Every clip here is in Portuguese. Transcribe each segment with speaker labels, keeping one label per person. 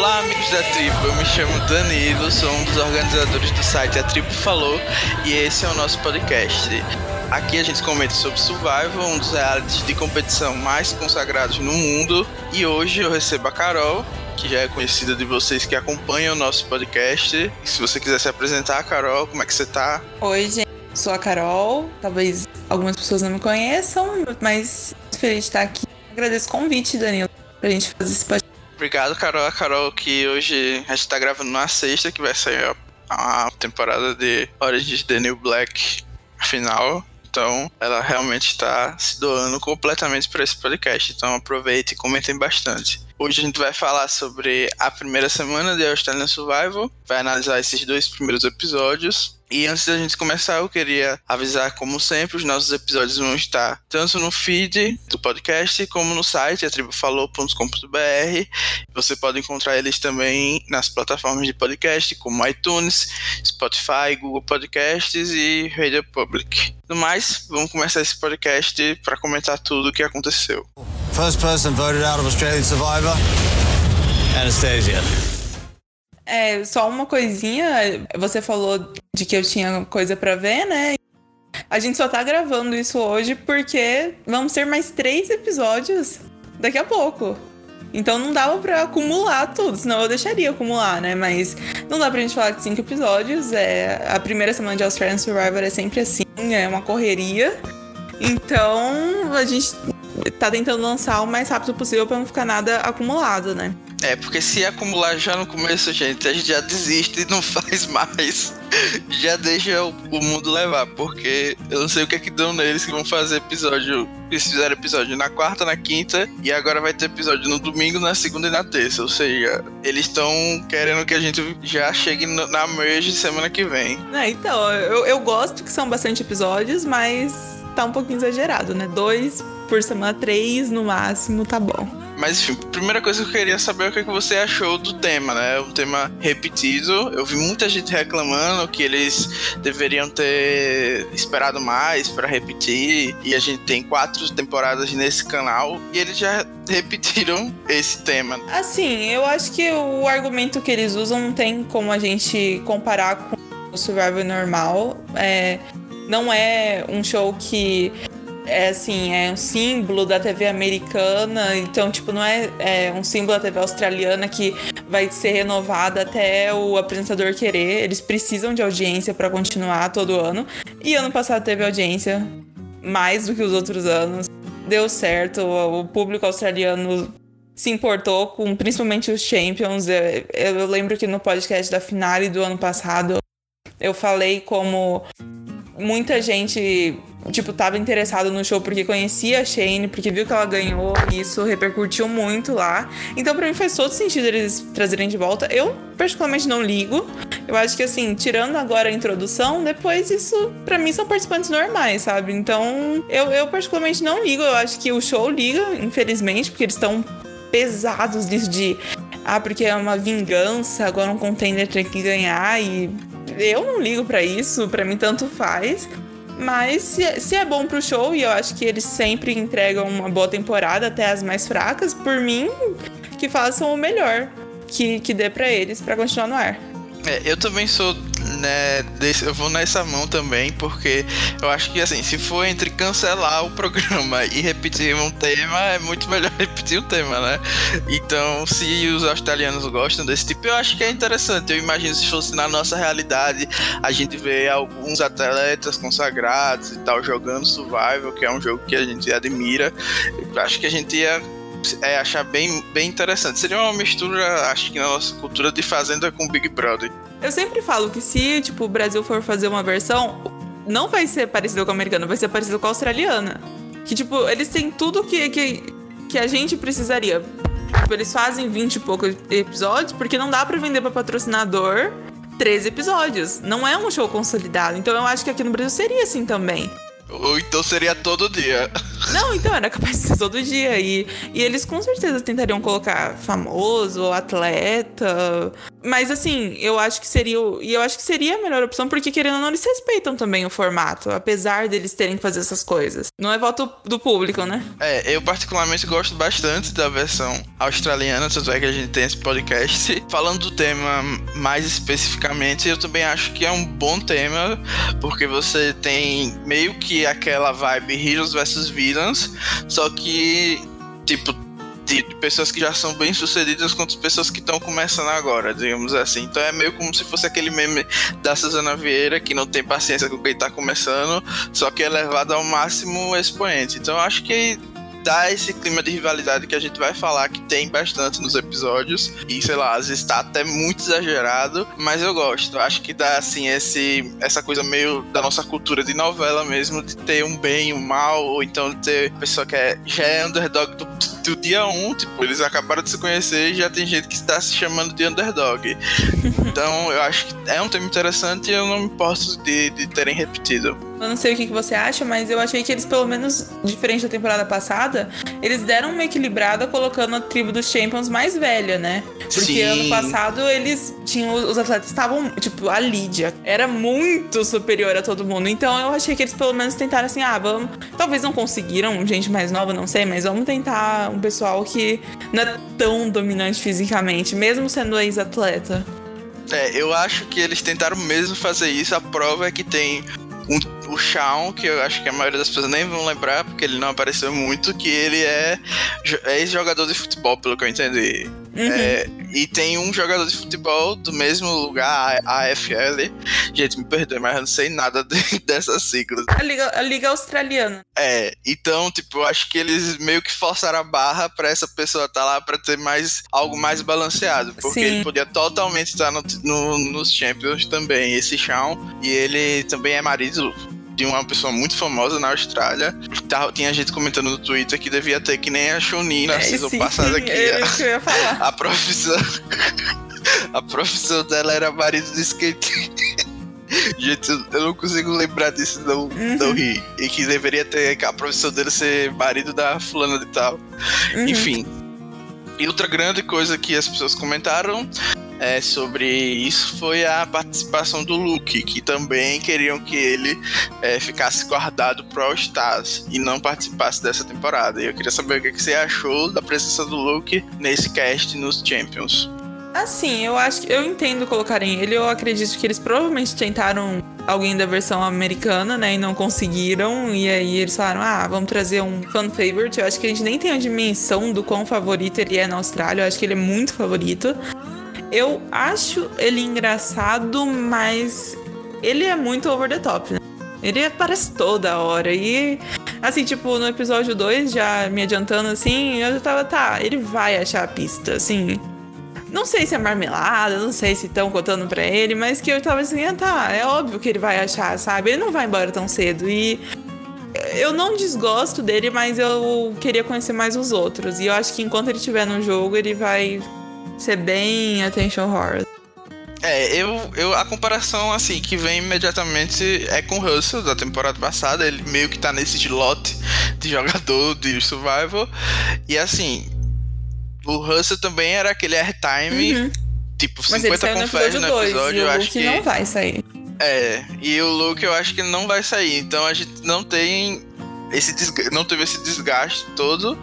Speaker 1: Olá, amigos da tribo. Eu me chamo Danilo, sou um dos organizadores do site A Tribo Falou e esse é o nosso podcast. Aqui a gente comenta sobre Survival, um dos realities de competição mais consagrados no mundo. E hoje eu recebo a Carol, que já é conhecida de vocês que acompanham o nosso podcast. E se você quiser se apresentar, Carol, como é que você tá?
Speaker 2: Oi, gente. Sou a Carol. Talvez algumas pessoas não me conheçam, mas feliz de estar aqui. Agradeço o convite, Danilo, pra gente fazer esse podcast.
Speaker 1: Obrigado, Carol. A Carol, que hoje a gente tá gravando na sexta, que vai sair a, a temporada de Origins The New Black final. Então, ela realmente está se doando completamente para esse podcast. Então, aproveite e comentem bastante. Hoje a gente vai falar sobre a primeira semana de Australian Survival, vai analisar esses dois primeiros episódios e antes da gente começar, eu queria avisar, como sempre, os nossos episódios vão estar tanto no feed do podcast como no site atribufalou.com.br. Você pode encontrar eles também nas plataformas de podcast, como iTunes, Spotify, Google Podcasts e Radio Public. No mais, vamos começar esse podcast para comentar tudo o que aconteceu. First person voted out of Australian Survivor,
Speaker 2: Anastasia. É, só uma coisinha, você falou de que eu tinha coisa para ver, né? A gente só tá gravando isso hoje porque vamos ter mais três episódios daqui a pouco. Então não dava pra acumular tudo, senão eu deixaria acumular, né? Mas não dá pra gente falar de cinco episódios. É, a primeira semana de Australian Survivor é sempre assim, é uma correria. Então a gente tá tentando lançar o mais rápido possível pra não ficar nada acumulado, né?
Speaker 1: É, porque se acumular já no começo, gente, a gente já desiste e não faz mais. Já deixa o, mundo levar, porque eu não sei o que é que dão neles que vão fazer episódio. Eles fizeram episódio na quarta, na quinta, e agora vai ter episódio no domingo, na segunda e na terça. Ou seja, eles estão querendo que a gente já chegue na merge semana que vem.
Speaker 2: É, então, eu, eu gosto que são bastante episódios, mas tá um pouquinho exagerado, né? Dois por semana, três no máximo, tá bom.
Speaker 1: Mas enfim, primeira coisa que eu queria saber é o que, é que você achou do tema, né? Um tema repetido. Eu vi muita gente reclamando que eles deveriam ter esperado mais para repetir. E a gente tem quatro temporadas nesse canal. E eles já repetiram esse tema.
Speaker 2: Assim, eu acho que o argumento que eles usam não tem como a gente comparar com o Survivor normal. É, não é um show que é assim, é um símbolo da TV americana, então, tipo, não é, é um símbolo da TV australiana que vai ser renovada até o apresentador querer. Eles precisam de audiência para continuar todo ano. E ano passado teve audiência mais do que os outros anos. Deu certo, o público australiano se importou com principalmente os Champions. Eu, eu lembro que no podcast da finale do ano passado eu falei como muita gente tipo, tava interessado no show porque conhecia a Shane, porque viu que ela ganhou, e isso repercutiu muito lá. Então, para mim faz todo sentido eles trazerem de volta. Eu, particularmente, não ligo. Eu acho que, assim, tirando agora a introdução, depois isso, para mim, são participantes normais, sabe? Então, eu, eu, particularmente, não ligo. Eu acho que o show liga, infelizmente, porque eles estão pesados nisso de. Ah, porque é uma vingança, agora um contender tem que ganhar e eu não ligo para isso, para mim tanto faz. Mas se, se é bom pro show, e eu acho que eles sempre entregam uma boa temporada, até as mais fracas, por mim, que façam o melhor que, que dê para eles para continuar no ar.
Speaker 1: É, eu também sou né, desse, eu vou nessa mão também, porque eu acho que assim, se for entre cancelar o programa e repetir um tema, é muito melhor repetir o um tema, né? Então, se os australianos gostam desse tipo, eu acho que é interessante. Eu imagino se fosse na nossa realidade, a gente vê alguns atletas consagrados e tal jogando Survival, que é um jogo que a gente admira. Eu acho que a gente ia é, achar bem, bem interessante. Seria uma mistura, acho que na nossa cultura, de Fazenda com Big Brother.
Speaker 2: Eu sempre falo que se, tipo, o Brasil for fazer uma versão, não vai ser parecido com a americana, vai ser parecido com a australiana. Que, tipo, eles têm tudo que, que, que a gente precisaria. Tipo, eles fazem 20 e poucos episódios porque não dá para vender para patrocinador 13 episódios. Não é um show consolidado. Então eu acho que aqui no Brasil seria assim também.
Speaker 1: Ou então seria todo dia.
Speaker 2: Não, então era capaz de ser todo dia. E, e eles com certeza tentariam colocar famoso, atleta. Mas assim, eu acho que seria. E eu acho que seria a melhor opção, porque querendo ou não, eles respeitam também o formato, apesar deles terem que fazer essas coisas. Não é voto do público, né?
Speaker 1: É, eu particularmente gosto bastante da versão australiana, tanto é que a gente tem esse podcast. Falando do tema mais especificamente, eu também acho que é um bom tema, porque você tem meio que aquela vibe Heroes vs Villains, só que, tipo, de pessoas que já são bem sucedidas quanto pessoas que estão começando agora, digamos assim. Então é meio como se fosse aquele meme da Suzana Vieira que não tem paciência com quem está começando, só que é levado ao máximo expoente. Então acho que dá esse clima de rivalidade que a gente vai falar que tem bastante nos episódios. E sei lá, às vezes tá até muito exagerado, mas eu gosto. Acho que dá assim esse essa coisa meio da nossa cultura de novela mesmo, de ter um bem e um mal, ou então de ter pessoa que é, já é underdog do, do dia 1, um, tipo, eles acabaram de se conhecer e já tem gente que está se chamando de underdog. então eu acho que é um tema interessante e eu não me importo de, de terem repetido.
Speaker 2: Eu não sei o que, que você acha, mas eu achei que eles, pelo menos, diferente da temporada passada, eles deram uma equilibrada colocando a tribo dos Champions mais velha, né? Porque Sim. ano passado eles tinham. Os atletas estavam. Tipo, a Lídia era muito superior a todo mundo. Então eu achei que eles pelo menos tentaram assim, ah, vamos. Talvez não conseguiram, gente mais nova, não sei, mas vamos tentar um pessoal que não é tão dominante fisicamente, mesmo sendo ex-atleta.
Speaker 1: É, eu acho que eles tentaram mesmo fazer isso. A prova é que tem o Shawn, que eu acho que a maioria das pessoas nem vão lembrar, porque ele não apareceu muito, que ele é, é ex-jogador de futebol, pelo que eu entendi. Uhum. É, e tem um jogador de futebol do mesmo lugar, a AFL. Gente, me perdoe, mas eu não sei nada de, dessas siglas.
Speaker 2: A Liga, a Liga Australiana.
Speaker 1: É, então, tipo, eu acho que eles meio que forçaram a barra pra essa pessoa estar tá lá pra ter mais algo mais balanceado. Porque Sim. ele podia totalmente estar no, no, nos Champions também, esse Shawn. E ele também é marido de uma pessoa muito famosa na Austrália. Tá, tinha gente comentando no Twitter que devia ter que nem a Chunin na é, season passada aqui.
Speaker 2: É isso que eu ia falar.
Speaker 1: A profissão. a profissão dela era marido de skate. Gente, eu não consigo lembrar disso, não, uhum. não ri. E que deveria ter a profissão dele ser marido da fulana de tal. Uhum. Enfim. E outra grande coisa que as pessoas comentaram é, sobre isso foi a participação do Luke, que também queriam que ele é, ficasse guardado pro All Stars e não participasse dessa temporada. E eu queria saber o que você achou da presença do Luke nesse cast nos Champions.
Speaker 2: Assim, eu acho que eu entendo colocarem ele. Eu acredito que eles provavelmente tentaram alguém da versão americana, né? E não conseguiram. E aí eles falaram: ah, vamos trazer um fan favorite. Eu acho que a gente nem tem a dimensão do quão favorito ele é na Austrália. Eu acho que ele é muito favorito. Eu acho ele engraçado, mas ele é muito over the top, né? Ele aparece toda hora. E, assim, tipo, no episódio 2, já me adiantando assim, eu já tava, tá, ele vai achar a pista, assim. Não sei se é marmelada, não sei se estão contando pra ele, mas que eu tava assim, ah, tá, é óbvio que ele vai achar, sabe? Ele não vai embora tão cedo. E eu não desgosto dele, mas eu queria conhecer mais os outros. E eu acho que enquanto ele estiver no jogo, ele vai ser bem attention horror.
Speaker 1: É, eu, eu a comparação assim que vem imediatamente é com o Russell da temporada passada, ele meio que tá nesse slot de jogador de survival. E assim, o Russell também era aquele airtime, uhum. tipo 50 Mas ele saiu no episódio, no episódio dois, eu acho que
Speaker 2: não vai sair.
Speaker 1: É, e o Luke eu acho que não vai sair, então a gente não tem esse não teve esse desgaste todo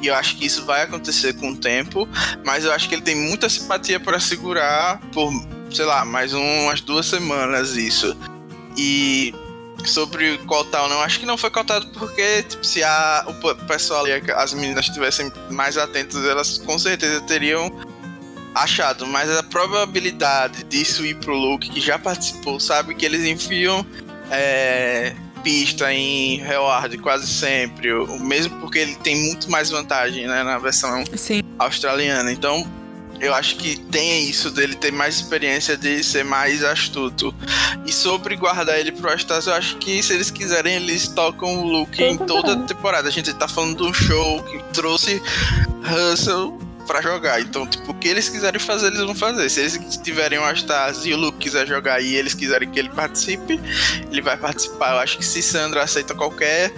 Speaker 1: e eu acho que isso vai acontecer com o tempo, mas eu acho que ele tem muita simpatia para segurar por, sei lá, mais umas duas semanas isso. E sobre cotar não, acho que não foi cotado porque tipo, se a, o pessoal ali, as meninas estivessem mais atentas, elas com certeza teriam achado, mas a probabilidade disso ir pro Luke, que já participou, sabe que eles enfiam é, pista em Reward quase sempre, o mesmo porque ele tem muito mais vantagem né, na versão
Speaker 2: Sim.
Speaker 1: australiana. Então, eu acho que tem isso dele ter mais experiência de ser mais astuto. E sobre guardar ele pro Stars, eu acho que se eles quiserem, eles tocam o Luke em toda a temporada. A gente tá falando de um show que trouxe Russell pra jogar. Então, tipo, o que eles quiserem fazer, eles vão fazer. Se eles tiverem uma Stars e o Luke quiser jogar e eles quiserem que ele participe, ele vai participar. Eu acho que se Sandra aceita qualquer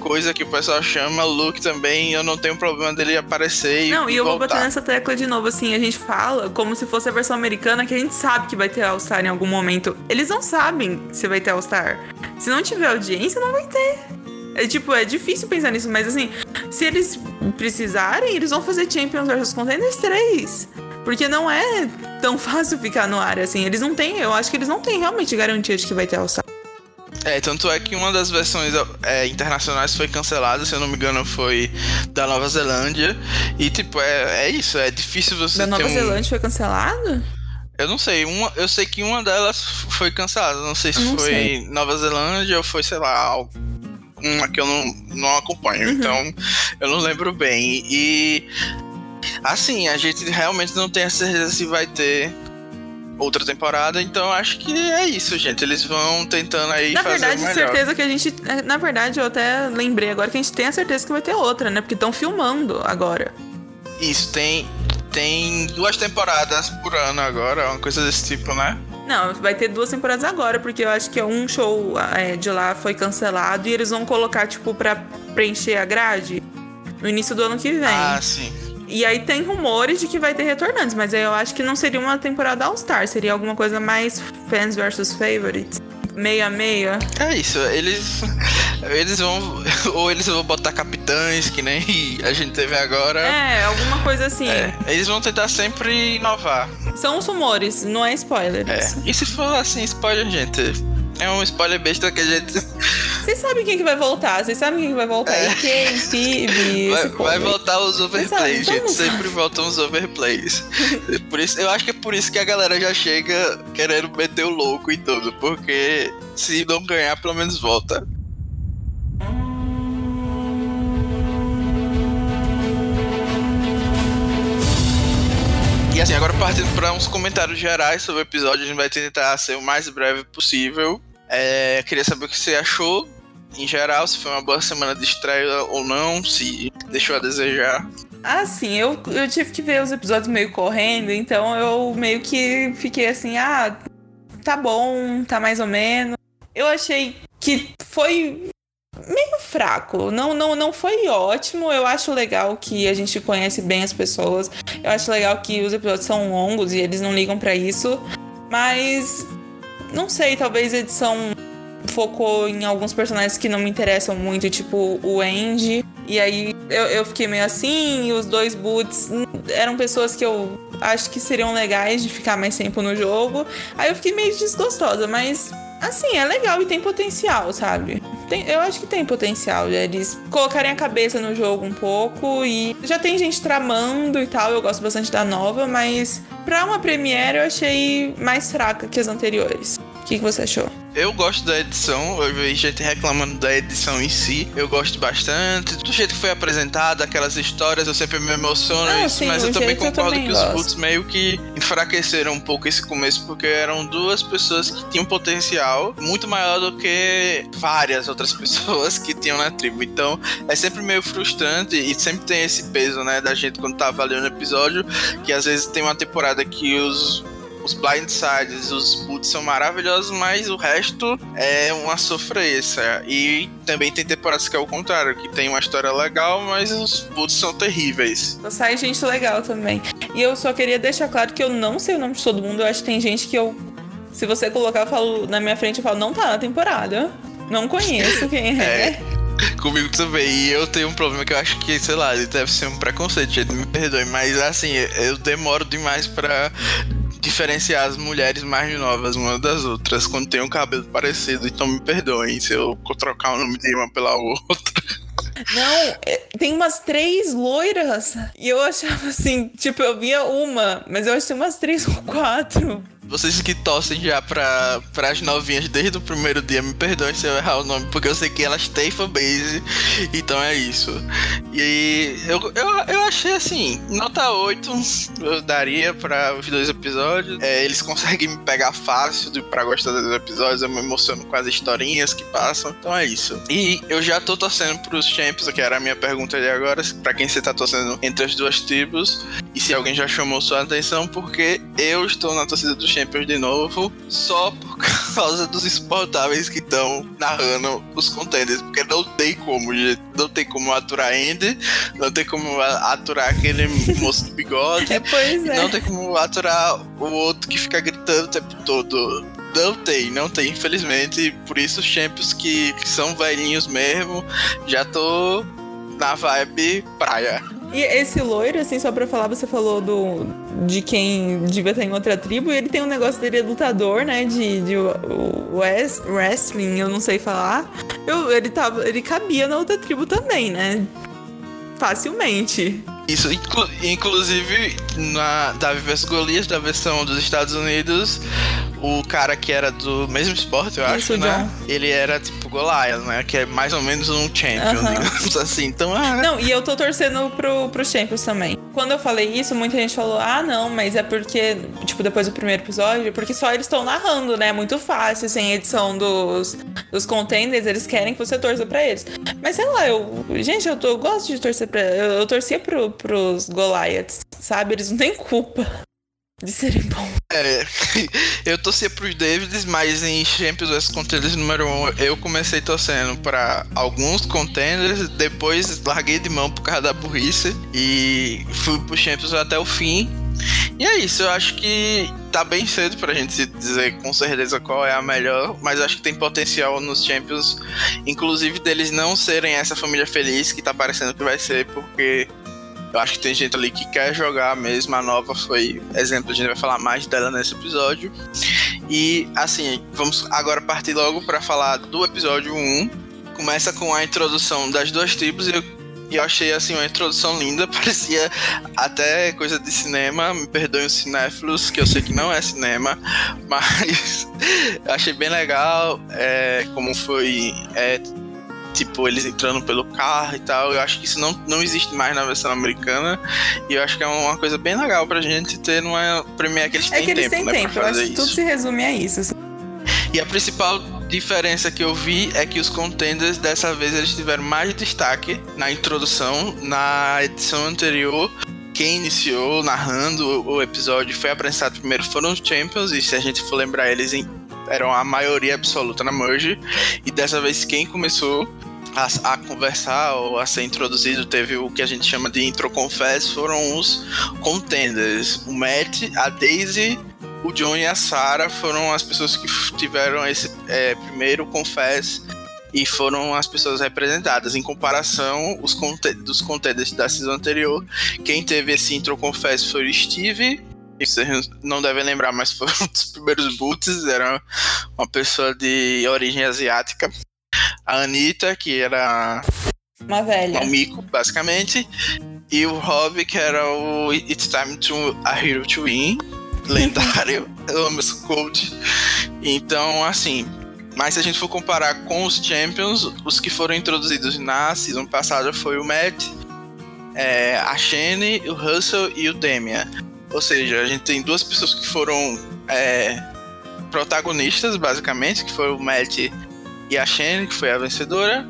Speaker 1: coisa que o pessoal chama, Luke também, eu não tenho problema dele aparecer e
Speaker 2: Não, e, eu vou
Speaker 1: voltar.
Speaker 2: bater nessa tecla de novo, assim, a gente fala como se fosse a versão americana, que a gente sabe que vai ter All-Star em algum momento. Eles não sabem se vai ter All-Star. Se não tiver audiência, não vai ter. É tipo, é difícil pensar nisso, mas assim, se eles precisarem, eles vão fazer Champions vs Contenders 3. Porque não é tão fácil ficar no ar, assim. Eles não têm, eu acho que eles não têm realmente garantia de que vai ter All-Star.
Speaker 1: É, tanto é que uma das versões é, internacionais foi cancelada, se eu não me engano, foi da Nova Zelândia. E, tipo, é, é isso, é difícil você
Speaker 2: Da Nova
Speaker 1: um...
Speaker 2: Zelândia foi cancelado?
Speaker 1: Eu não sei, uma, eu sei que uma delas foi cancelada. Não sei se
Speaker 2: Eu não
Speaker 1: foi
Speaker 2: sei.
Speaker 1: Nova Zelândia ou foi, sei lá, uma que eu não, não acompanho.
Speaker 2: Uhum.
Speaker 1: Então, eu não lembro bem. E, assim, a gente realmente não tem a certeza se vai ter outra temporada. Então, acho que é isso, gente. Eles vão tentando aí
Speaker 2: Na
Speaker 1: fazer
Speaker 2: verdade,
Speaker 1: o melhor.
Speaker 2: certeza que a gente. é, Na verdade, eu até lembrei agora que a gente tem a certeza que vai ter outra, né? Porque estão filmando agora.
Speaker 1: Isso, tem, tem duas temporadas por ano agora, uma coisa desse tipo, né?
Speaker 2: Não, vai ter duas temporadas agora, porque eu acho que um show é, de lá foi cancelado e eles vão colocar, tipo, pra preencher a grade no início do ano que vem.
Speaker 1: Ah, sim.
Speaker 2: E aí tem rumores de que vai ter retornantes, mas aí eu acho que não seria uma temporada All-Star, seria alguma coisa mais fans versus favorites. Meia meia.
Speaker 1: É isso, eles. Eles vão. Ou eles vão botar capitães, que nem a gente teve agora.
Speaker 2: É, alguma coisa assim.
Speaker 1: É, eles vão tentar sempre inovar.
Speaker 2: São os rumores, não é spoiler.
Speaker 1: É. E se for assim, spoiler, gente? É um spoiler besta que a gente.
Speaker 2: Vocês sabem quem que vai voltar, vocês sabem quem que vai voltar.
Speaker 1: É.
Speaker 2: E quem, Phoebe,
Speaker 1: Vai, vai voltar os overplays, gente. Sempre voltam os overplays. Por isso, eu acho que é por isso que a galera já chega querendo meter o louco e tudo. Porque se não ganhar, pelo menos volta. E assim, agora partindo para uns comentários gerais sobre o episódio, a gente vai tentar ser o mais breve possível. É, queria saber o que você achou, em geral, se foi uma boa semana de estreia ou não, se deixou a desejar.
Speaker 2: Ah, sim, eu, eu tive que ver os episódios meio correndo, então eu meio que fiquei assim, ah, tá bom, tá mais ou menos. Eu achei que foi meio fraco. Não, não, não foi ótimo. Eu acho legal que a gente conhece bem as pessoas. Eu acho legal que os episódios são longos e eles não ligam pra isso. Mas não sei, talvez a edição focou em alguns personagens que não me interessam muito, tipo o Andy. E aí eu, eu fiquei meio assim, e os dois boots eram pessoas que eu acho que seriam legais de ficar mais tempo no jogo. Aí eu fiquei meio desgostosa, mas assim, é legal e tem potencial, sabe? Tem- eu acho que tem potencial eles colocarem a cabeça no jogo um pouco e já tem gente tramando e tal, eu gosto bastante da nova, mas pra uma premiere eu achei mais fraca que as anteriores. O que, que você achou?
Speaker 1: Eu gosto da edição, eu vi gente reclamando da edição em si. Eu gosto bastante. Do jeito que foi apresentado, aquelas histórias, eu sempre me emociono
Speaker 2: Ah,
Speaker 1: isso,
Speaker 2: sim,
Speaker 1: mas eu também
Speaker 2: jeito eu
Speaker 1: concordo
Speaker 2: também
Speaker 1: que os
Speaker 2: gosto.
Speaker 1: Boots meio que enfraqueceram um pouco esse começo, porque eram duas pessoas que tinham potencial muito maior do que várias outras pessoas que tinham na tribo. Então é sempre meio frustrante e sempre tem esse peso, né, da gente quando tá avaliando o episódio, que às vezes tem uma temporada que os os blindsides, os boots são maravilhosos, mas o resto é uma sofrência. E também tem temporadas que é o contrário, que tem uma história legal, mas os boots são terríveis.
Speaker 2: Só sai gente legal também. E eu só queria deixar claro que eu não sei o nome de todo mundo. Eu acho que tem gente que eu. Se você colocar, eu falo na minha frente, eu falo, não tá na temporada. Não conheço quem é.
Speaker 1: É. Comigo também. E eu tenho um problema que eu acho que, sei lá, deve ser um preconceito, gente, me perdoe. Mas assim, eu demoro demais pra diferenciar as mulheres mais novas uma das outras quando tem um cabelo parecido. Então me perdoem se eu trocar o nome de uma pela outra.
Speaker 2: Não, é, tem umas três loiras. E eu achava assim, tipo, eu via uma, mas eu achei umas três ou quatro.
Speaker 1: Vocês que torcem já pra, as novinhas desde o primeiro dia, me perdoem se eu errar o nome, porque eu sei que elas têm fanbase, então é isso. E eu, eu, eu achei assim, nota 8 eu daria para os dois episódios. É, eles conseguem me pegar fácil para gostar dos episódios, eu me emociono com as historinhas que passam, então é isso. E eu já tô torcendo pros Champions, que era a minha pergunta de agora, para quem você tá torcendo entre as duas tribos, e se alguém já chamou sua atenção, porque eu estou na torcida dos Champions de novo, só por causa dos exportáveis que estão narrando os contenders, porque não tem como, gente, não tem como aturar Andy, não tem como aturar aquele moço do bigode,
Speaker 2: é, é.
Speaker 1: não tem como aturar o outro que fica gritando o tempo todo. Não tem, não tem, infelizmente. Por isso, os champions que, que são velhinhos mesmo, já tô na vibe praia.
Speaker 2: E esse loiro, assim, só pra falar, você falou do, de quem devia estar em outra tribo, e ele tem um negócio dele é lutador, né? De, de West, wrestling, eu não sei falar. Eu, ele, tava, ele cabia na outra tribo também, né? Facilmente.
Speaker 1: Isso, inclu inclusive na Davi vs Golias, da versão dos Estados Unidos, o cara que era do mesmo esporte, eu Isso, acho, né? Ele era tipo Goliath, né? Que é mais ou menos um champion, digamos assim. Então, ah,
Speaker 2: Não, e eu tô torcendo pro, pro Champions também. Quando eu falei isso, muita gente falou: ah, não, mas é porque, tipo, depois do primeiro episódio, porque só eles estão narrando, né? Muito fácil, sem edição dos, dos contenders, eles querem que você torça pra eles. Mas sei lá, eu. Gente, eu, tô, eu gosto de torcer pra. Eu, eu torcia pro, pros Goliaths, sabe? Eles não têm culpa de serem bons.
Speaker 1: É, eu torcia pros Davids, mas em Champions vs Contenders número 1 eu comecei torcendo para alguns contenders, depois larguei de mão por causa da burrice e fui pro Champions até o fim. E é isso, eu acho que tá bem cedo pra gente dizer com certeza qual é a melhor, mas acho que tem potencial nos Champions, inclusive deles não serem essa família feliz que tá parecendo que vai ser, porque eu acho que tem gente ali que quer jogar mesmo. A nova foi exemplo, a gente vai falar mais dela nesse episódio. E assim, vamos agora partir logo para falar do episódio 1. Começa com a introdução das duas tribos e eu, eu achei assim uma introdução linda, parecia até coisa de cinema. Me perdoem os cinéfilos, que eu sei que não é cinema, mas achei bem legal é, como foi é, tipo, eles entrando pelo carro e tal. Eu acho que isso não, não existe mais na versão americana. E eu acho que é uma coisa bem legal pra gente ter numa Premiere que eles
Speaker 2: é
Speaker 1: têm
Speaker 2: que eles
Speaker 1: tempo,
Speaker 2: têm
Speaker 1: né,
Speaker 2: tempo. Eu acho que tudo se resume a isso.
Speaker 1: E a principal diferença que eu vi é que os contenders dessa vez eles tiveram mais destaque na introdução. Na edição anterior, quem iniciou narrando o episódio foi apresentado primeiro foram os Champions, e se a gente for lembrar, eles eram a maioria absoluta na Merge. E dessa vez quem começou a, a, conversar ou a ser introduzido teve o que a gente chama de intro confess foram os contenders o Matt a Daisy o John e a Sarah foram as pessoas que tiveram esse é, primeiro confess e foram as pessoas representadas em comparação os conte dos contenders da season anterior quem teve esse intro confess foi o Steve vocês não devem lembrar, mas foi um dos primeiros boots. Era uma pessoa de origem asiática a Anitta, que era
Speaker 2: uma velha.
Speaker 1: Um mico, basicamente. E o Rob, que era o It's Time to a Hero to Win, lendário. Eu amo esse code. Então, assim. Mas se a gente for comparar com os Champions, os que foram introduzidos na season passada foi o Matt, é, a Shane, o Russell e o Demian. Ou seja, a gente tem duas pessoas que foram é, protagonistas, basicamente, que foi o Matt e a Shane, que foi a vencedora.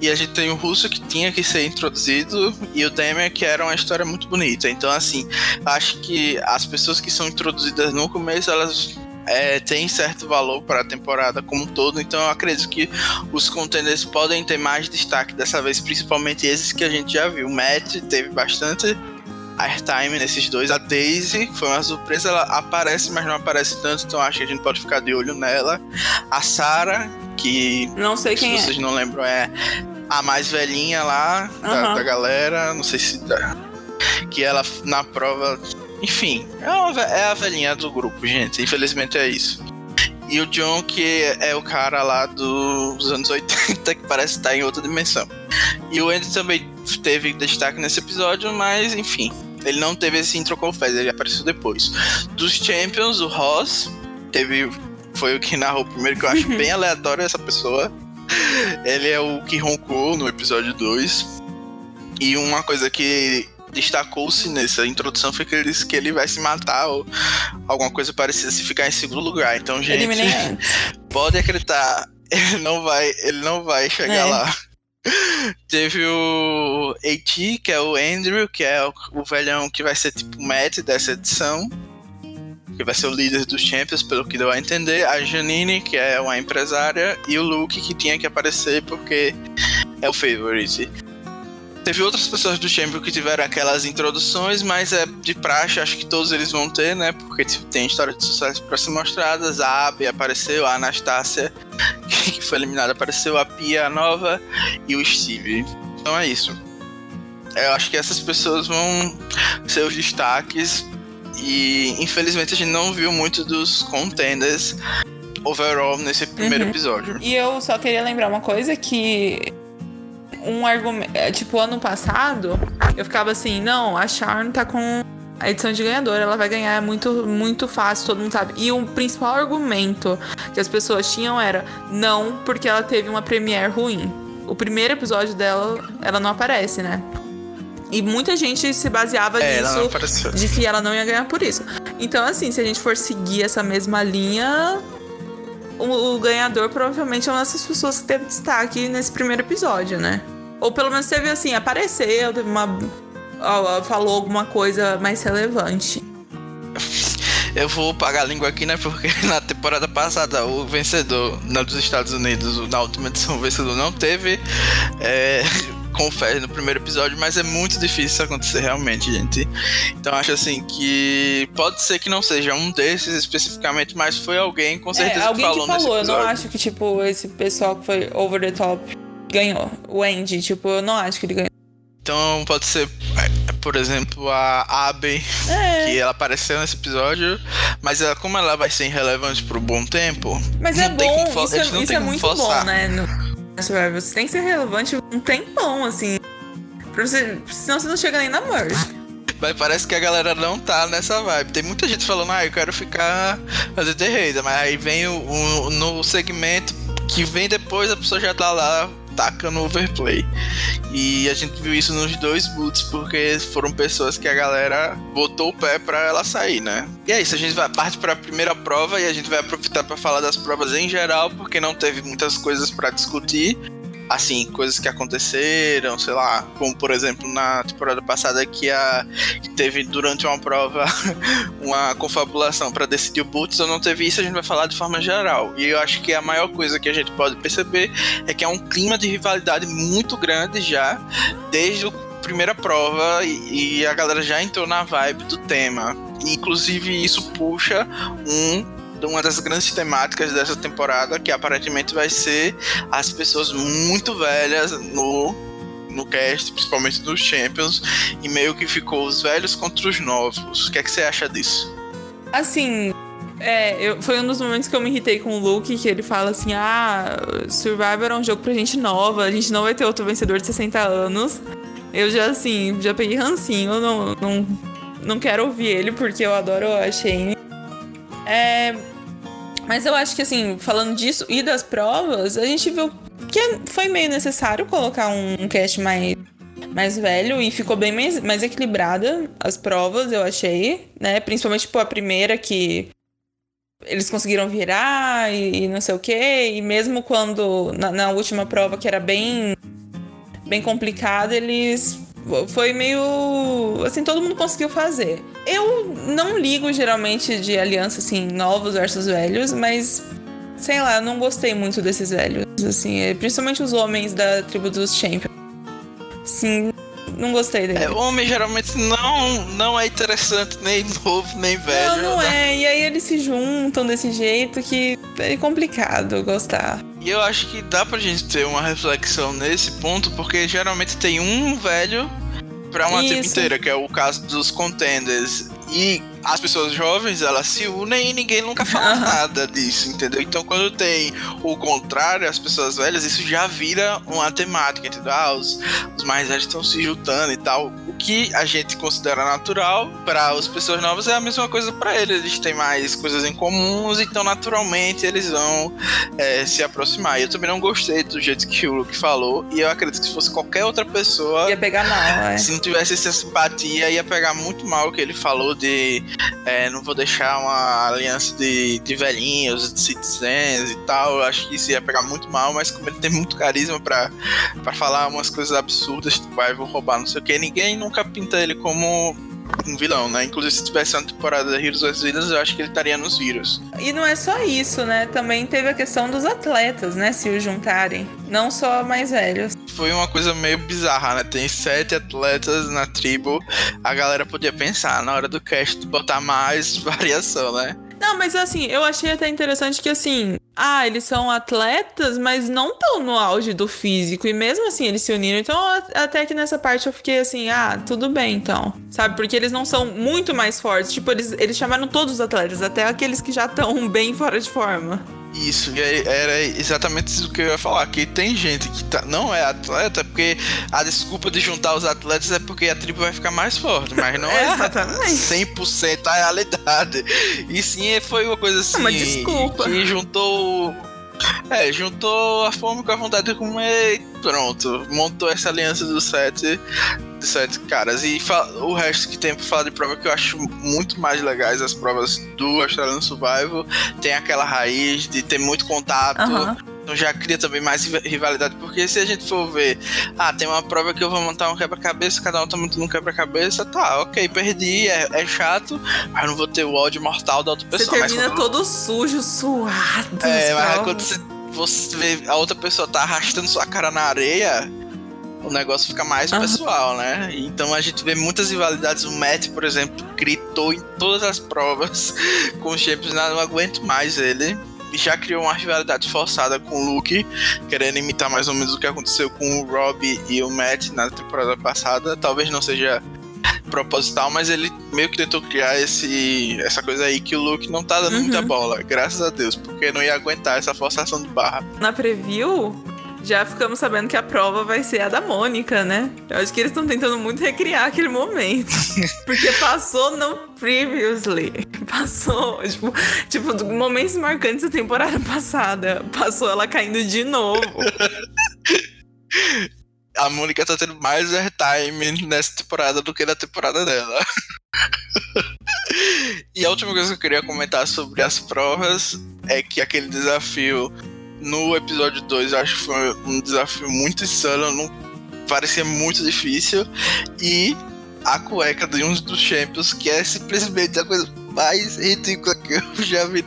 Speaker 1: E a gente tem o Russo que tinha que ser introduzido e o Demian que era uma história muito bonita. Então, assim, acho que as pessoas que são introduzidas no começo, elas é, têm certo valor para a temporada como um todo. Então, eu acredito que os contenders podem ter mais destaque dessa vez, principalmente esses que a gente já viu. O Matt teve bastante airtime nesses dois. A Daisy foi uma surpresa, ela aparece, mas não aparece tanto, então acho que a gente pode ficar de olho nela. A Sarah, que.
Speaker 2: Não sei quem
Speaker 1: se é. vocês não lembram, é a mais velhinha lá da, da galera. Não sei se. Que ela na prova. Enfim, é, uma, é a velhinha do grupo, gente. Infelizmente é isso. E o John, que é o cara lá dos anos 80, que parece estar em outra dimensão. E o Andy também teve destaque nesse episódio, mas enfim, ele não teve esse intro confess, ele apareceu depois. Dos Champions, o Ross, teve. Foi o que narrou primeiro, que eu acho bem aleatório essa pessoa. Ele é o que roncou no episódio 2. E uma coisa que destacou-se nessa introdução foi que ele disse que ele vai se matar ou alguma coisa parecida se ficar em segundo lugar. Então, gente, pode acreditar, ele não vai, ele não vai chegar é. lá. Teve o AT, que é o Andrew, que é o, o velhão que vai ser tipo o Matt dessa edição. Que vai ser o líder dos Champions, pelo que deu a entender. A Janine, que é uma empresária. E o Luke, que tinha que aparecer porque é o favorite. Teve outras pessoas do Champion que tiveram aquelas introduções, mas é de praxe, acho que todos eles vão ter, né? Porque tem história de sucesso para ser mostradas. A Abby apareceu, a Anastácia, que foi eliminada, apareceu, a Pia, a nova, e o Steve. Então é isso. Eu acho que essas pessoas vão ser os destaques. E infelizmente a gente não viu muito dos contenders overall nesse primeiro uhum. episódio.
Speaker 2: E eu só queria lembrar uma coisa que um argumento. É, tipo, ano passado, eu ficava assim, não, a Charm tá com a edição de ganhadora, ela vai ganhar muito, muito fácil, todo mundo sabe. E o principal argumento que as pessoas tinham era não, porque ela teve uma premiere ruim. O primeiro episódio dela, ela não aparece, né? E muita gente se baseava é, nisso de que ela não ia ganhar por isso. Então, assim, se a gente for seguir essa mesma linha, o, o ganhador provavelmente é uma dessas pessoas que teve destaque nesse primeiro episódio, né? Ou pelo menos teve assim, apareceu, teve uma. falou alguma coisa mais relevante.
Speaker 1: Eu vou pagar a língua aqui, né? Porque na temporada passada o vencedor na dos Estados Unidos, na última edição, o vencedor não teve. É, confere no primeiro episódio, mas é muito difícil isso acontecer realmente, gente. Então acho assim que pode ser que não seja um desses especificamente, mas foi alguém com é, certeza
Speaker 2: é, alguém
Speaker 1: que falou,
Speaker 2: que falou. Eu não acho que tipo esse pessoal que foi over the top ganhou. O Andy, tipo, eu não acho que ele ganhou.
Speaker 1: Então pode ser, por exemplo, a Abby, é. que ela apareceu nesse episódio, mas ela, como ela vai ser irrelevante por um bom tempo.
Speaker 2: Mas é bom, isso, é, isso é muito forçar. bom, né? No Survivor. Você tem que ser relevante um tempão, assim. Você, senão você não chega nem na merge.
Speaker 1: Mas parece que a galera não tá nessa vibe. Tem muita gente falando, ah, eu quero ficar fazer terreira, mas aí vem o, o, no segmento que vem depois, a pessoa já tá lá taca no overplay. E a gente viu isso nos dois boots, porque foram pessoas que a galera botou o pé para ela sair, né? E é isso, a gente vai parte para a primeira prova e a gente vai aproveitar para falar das provas em geral, porque não teve muitas coisas para discutir assim, coisas que aconteceram, sei lá, como por exemplo na temporada passada que, a, que teve durante uma prova uma confabulação para decidir o Boots, ou não teve isso, a gente vai falar de forma geral. E eu acho que a maior coisa que a gente pode perceber é que é um clima de rivalidade muito grande já, desde a primeira prova, e, e a galera já entrou na vibe do tema. Inclusive, isso puxa um uma das grandes temáticas dessa temporada, que aparentemente vai ser as pessoas muito velhas no no cast, principalmente dos Champions, e meio que ficou os velhos contra os novos. O que é que você acha disso?
Speaker 2: Assim, é, eu, foi um dos momentos que eu me irritei com o Luke, que ele fala assim: ah, Survivor é um jogo pra gente nova, a gente não vai ter outro vencedor de 60 anos. Eu já, assim, já peguei rancinho, não, não, não quero ouvir ele porque eu adoro a Shane. É, mas eu acho que, assim, falando disso e das provas, a gente viu que foi meio necessário colocar um cast mais, mais velho e ficou bem mais, mais equilibrada as provas, eu achei, né? Principalmente, tipo, a primeira que eles conseguiram virar e, e não sei o quê. E mesmo quando, na, na última prova, que era bem, bem complicada, eles foi meio. Assim, todo mundo conseguiu fazer. Eu não ligo geralmente de aliança, assim, novos versus velhos, mas. Sei lá, não gostei muito desses velhos, assim, é, principalmente os homens da tribo dos Champions. Sim, não gostei dele.
Speaker 1: É, homem geralmente não, não é interessante, nem novo, nem velho.
Speaker 2: Não, não né? é. E aí eles se juntam desse jeito que é complicado gostar.
Speaker 1: E eu acho que dá pra gente ter uma reflexão nesse ponto, porque geralmente tem um velho pra uma Isso. tribo inteira, que é o caso dos contenders. E as pessoas jovens, elas se unem e ninguém nunca fala nada disso, entendeu? Então quando tem o contrário, as pessoas velhas, isso já vira uma temática, entendeu? Ah, os, os mais velhos estão se juntando e tal. O que a gente considera natural para as pessoas novas é a mesma coisa para eles. Eles têm mais coisas em comuns, então naturalmente eles vão é, se aproximar. E eu também não gostei do jeito que o Luke falou, e eu acredito que se fosse qualquer outra pessoa.
Speaker 2: Ia pegar mal, é.
Speaker 1: Se não tivesse essa simpatia, ia pegar muito mal o que ele falou de é, não vou deixar uma aliança de, de velhinhos, de citizens e tal. Eu acho que isso ia pegar muito mal, mas como ele tem muito carisma para falar umas coisas absurdas, tipo, vai, vou roubar não sei o que, ninguém nunca pinta ele como um vilão, né? Inclusive, se tivesse uma temporada da Heroes vs Villains, eu acho que ele estaria nos vírus.
Speaker 2: E não é só isso, né? Também teve a questão dos atletas, né? Se os juntarem. Não só mais velhos.
Speaker 1: Foi uma coisa meio bizarra, né? Tem sete atletas na tribo. A galera podia pensar na hora do cast botar mais variação, né?
Speaker 2: Não, mas assim, eu achei até interessante que assim, ah, eles são atletas, mas não estão no auge do físico. E mesmo assim eles se uniram. Então, até que nessa parte eu fiquei assim, ah, tudo bem então. Sabe? Porque eles não são muito mais fortes. Tipo, eles, eles chamaram todos os atletas, até aqueles que já estão bem fora de forma.
Speaker 1: Isso, era exatamente isso que eu ia falar. Que tem gente que tá, não é atleta, porque a desculpa de juntar os atletas é porque a tribo vai ficar mais forte, mas não é,
Speaker 2: exatamente.
Speaker 1: 100% a realidade. E sim, foi uma coisa assim.
Speaker 2: Uma desculpa.
Speaker 1: Que juntou. É, juntou a fome com a vontade de comer e pronto. Montou essa aliança dos sete sete caras. E o resto que tem pra falar de prova que eu acho muito mais legais, as provas do Australian Survival. Tem aquela raiz de ter muito contato.
Speaker 2: Uhum.
Speaker 1: Então já cria também mais rivalidade, porque se a gente for ver, ah, tem uma prova que eu vou montar um quebra-cabeça, cada um tá montando um quebra-cabeça, tá, ok, perdi, é, é, chato, mas não vou ter o ódio mortal da outra pessoa.
Speaker 2: Você termina todo sujo, suado.
Speaker 1: É, mas quando você, você vê a outra pessoa tá arrastando sua cara na areia, o negócio fica mais uhum. pessoal, né? Então a gente vê muitas rivalidades. O Matt, por exemplo, gritou em todas as provas com os Champions, não aguento mais ele. Já criou uma rivalidade forçada com o Luke, querendo imitar mais ou menos o que aconteceu com o Rob e o Matt na temporada passada. Talvez não seja proposital, mas ele meio que tentou criar esse, essa coisa aí que o Luke não tá dando uhum. muita bola, graças a Deus, porque não ia aguentar essa forçação de barra.
Speaker 2: Na preview, já ficamos sabendo que a prova vai ser a da Mônica, né? Eu acho que eles estão tentando muito recriar aquele momento. Porque passou no Previously. Passou, tipo, tipo, momentos marcantes da temporada passada. Passou ela caindo de novo.
Speaker 1: a Mônica tá tendo mais airtime nessa temporada do que na temporada dela. e a última coisa que eu queria comentar sobre as provas é que aquele desafio no episódio 2 eu acho que foi um desafio muito insano, não parecia muito difícil. E a cueca de um dos Champions, que é simplesmente a coisa mais ridícula que eu já vi.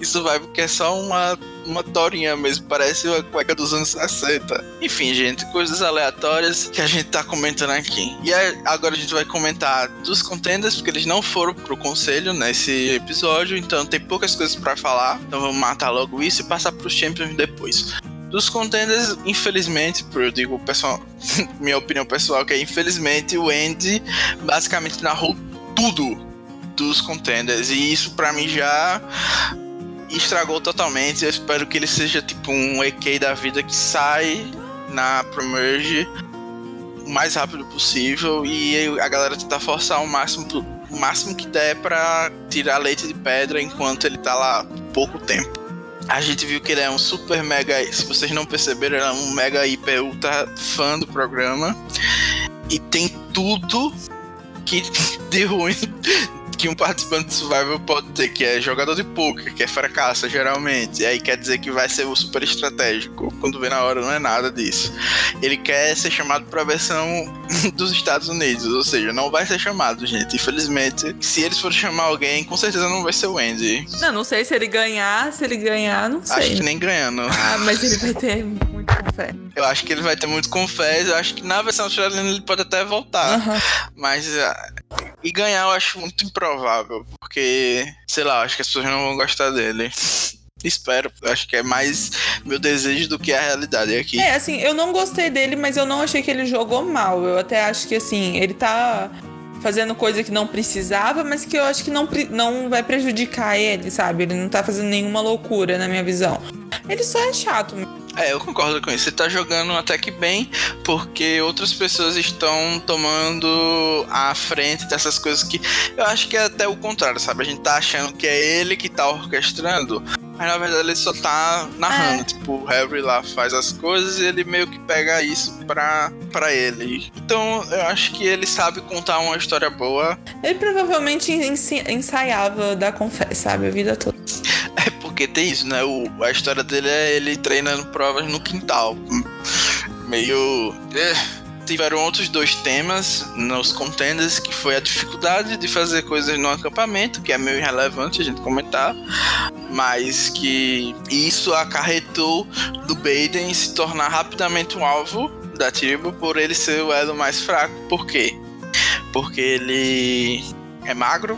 Speaker 1: Isso vai porque é só uma, uma torinha mesmo, parece uma cueca dos anos 60. Enfim, gente, coisas aleatórias que a gente tá comentando aqui. E agora a gente vai comentar dos contenders, porque eles não foram pro conselho nesse episódio, então tem poucas coisas para falar. Então vamos matar logo isso e passar pros Champions depois. Dos contenders, infelizmente, eu digo pessoal, minha opinião pessoal, que é infelizmente o Andy basicamente narrou tudo dos contenders. E isso para mim já estragou totalmente. Eu espero que ele seja tipo um EK da vida que sai na Promerge o mais rápido possível e a galera tentar forçar o máximo, o máximo que der para tirar leite de pedra enquanto ele tá lá pouco tempo. A gente viu que ele é um super mega, se vocês não perceberam, ele é um mega hiper ultra fã do programa e tem tudo que de ruim que um participante de Survival pode ter, que é jogador de poker, que é fracassa geralmente, e aí quer dizer que vai ser o super estratégico, quando vê na hora não é nada disso. Ele quer ser chamado para a versão dos Estados Unidos, ou seja, não vai ser chamado, gente. Infelizmente, se eles forem chamar alguém, com certeza não vai ser o Andy.
Speaker 2: Não, não sei se ele ganhar, se ele ganhar, não sei.
Speaker 1: Acho que nem ganhando.
Speaker 2: Ah, mas ele vai ter muito com fé.
Speaker 1: Eu acho que ele vai ter muito com fé, eu acho que na versão australiana ele pode até voltar. Uhum. Mas uh, e ganhar eu acho muito improvável, porque, sei lá, acho que as pessoas não vão gostar dele. Espero, acho que é mais meu desejo do que a realidade aqui.
Speaker 2: É, assim, eu não gostei dele, mas eu não achei que ele jogou mal. Eu até acho que, assim, ele tá fazendo coisa que não precisava, mas que eu acho que não, não vai prejudicar ele, sabe? Ele não tá fazendo nenhuma loucura, na minha visão. Ele só é chato.
Speaker 1: É, eu concordo com isso. Ele tá jogando até que bem, porque outras pessoas estão tomando a frente dessas coisas que eu acho que é até o contrário, sabe? A gente tá achando que é ele que tá orquestrando, mas na verdade ele só tá narrando. É. Tipo, o Harry lá faz as coisas e ele meio que pega isso pra, pra ele. Então eu acho que ele sabe contar uma história boa.
Speaker 2: Ele provavelmente ensaiava da confessa, sabe? A vida toda.
Speaker 1: É porque tem isso, né? O, a história dele é ele treinando provas no quintal. Meio. É tiveram outros dois temas nos contenders, que foi a dificuldade de fazer coisas no acampamento, que é meio irrelevante a gente comentar, mas que isso acarretou do Baden se tornar rapidamente um alvo da tribo por ele ser o elo mais fraco. Por quê? Porque ele é magro,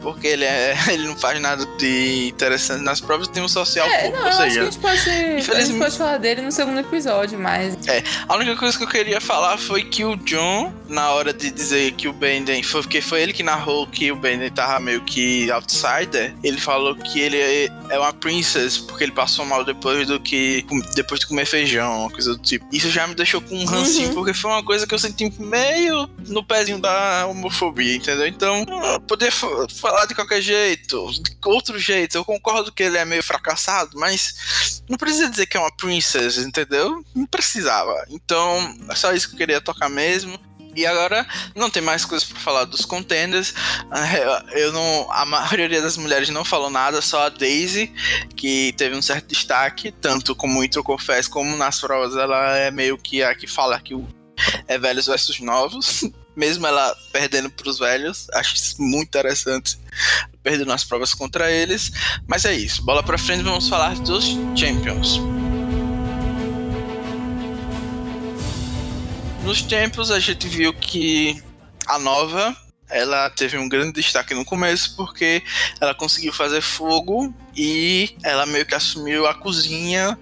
Speaker 1: porque ele, é, ele não faz nada de interessante nas provas, tem um social
Speaker 2: é, pouco, não, ou seja, a gente, pode, infelizmente... a gente pode falar dele no segundo episódio, mas...
Speaker 1: É, a única coisa que eu queria falar foi que o John, na hora de dizer que o Benden, foi porque foi ele que narrou que o Benden tava meio que outsider, ele falou que ele é, é uma princess, porque ele passou mal depois do que, depois de comer feijão, uma coisa do tipo. Isso já me deixou com um rancinho, uhum. porque foi uma coisa que eu senti meio no pezinho da homofobia, entendeu? Então, poder falar de qualquer jeito, de outro jeito. Eu concordo que ele é meio fracassado, mas não precisa dizer que é uma princess, entendeu? Não precisava. Então, é só isso que eu queria tocar mesmo. E agora não tem mais coisas para falar dos contenders. Eu não, a maioria das mulheres não falou nada, só a Daisy que teve um certo destaque, tanto como Intro Confess como nas provas. Ela é meio que a que fala que é velhos versus novos. mesmo ela perdendo para os velhos. Acho isso muito interessante, perdendo as provas contra eles. Mas é isso, bola para frente, vamos falar dos Champions. Nos Champions a gente viu que a nova ela teve um grande destaque no começo porque ela conseguiu fazer fogo e ela meio que assumiu a cozinha,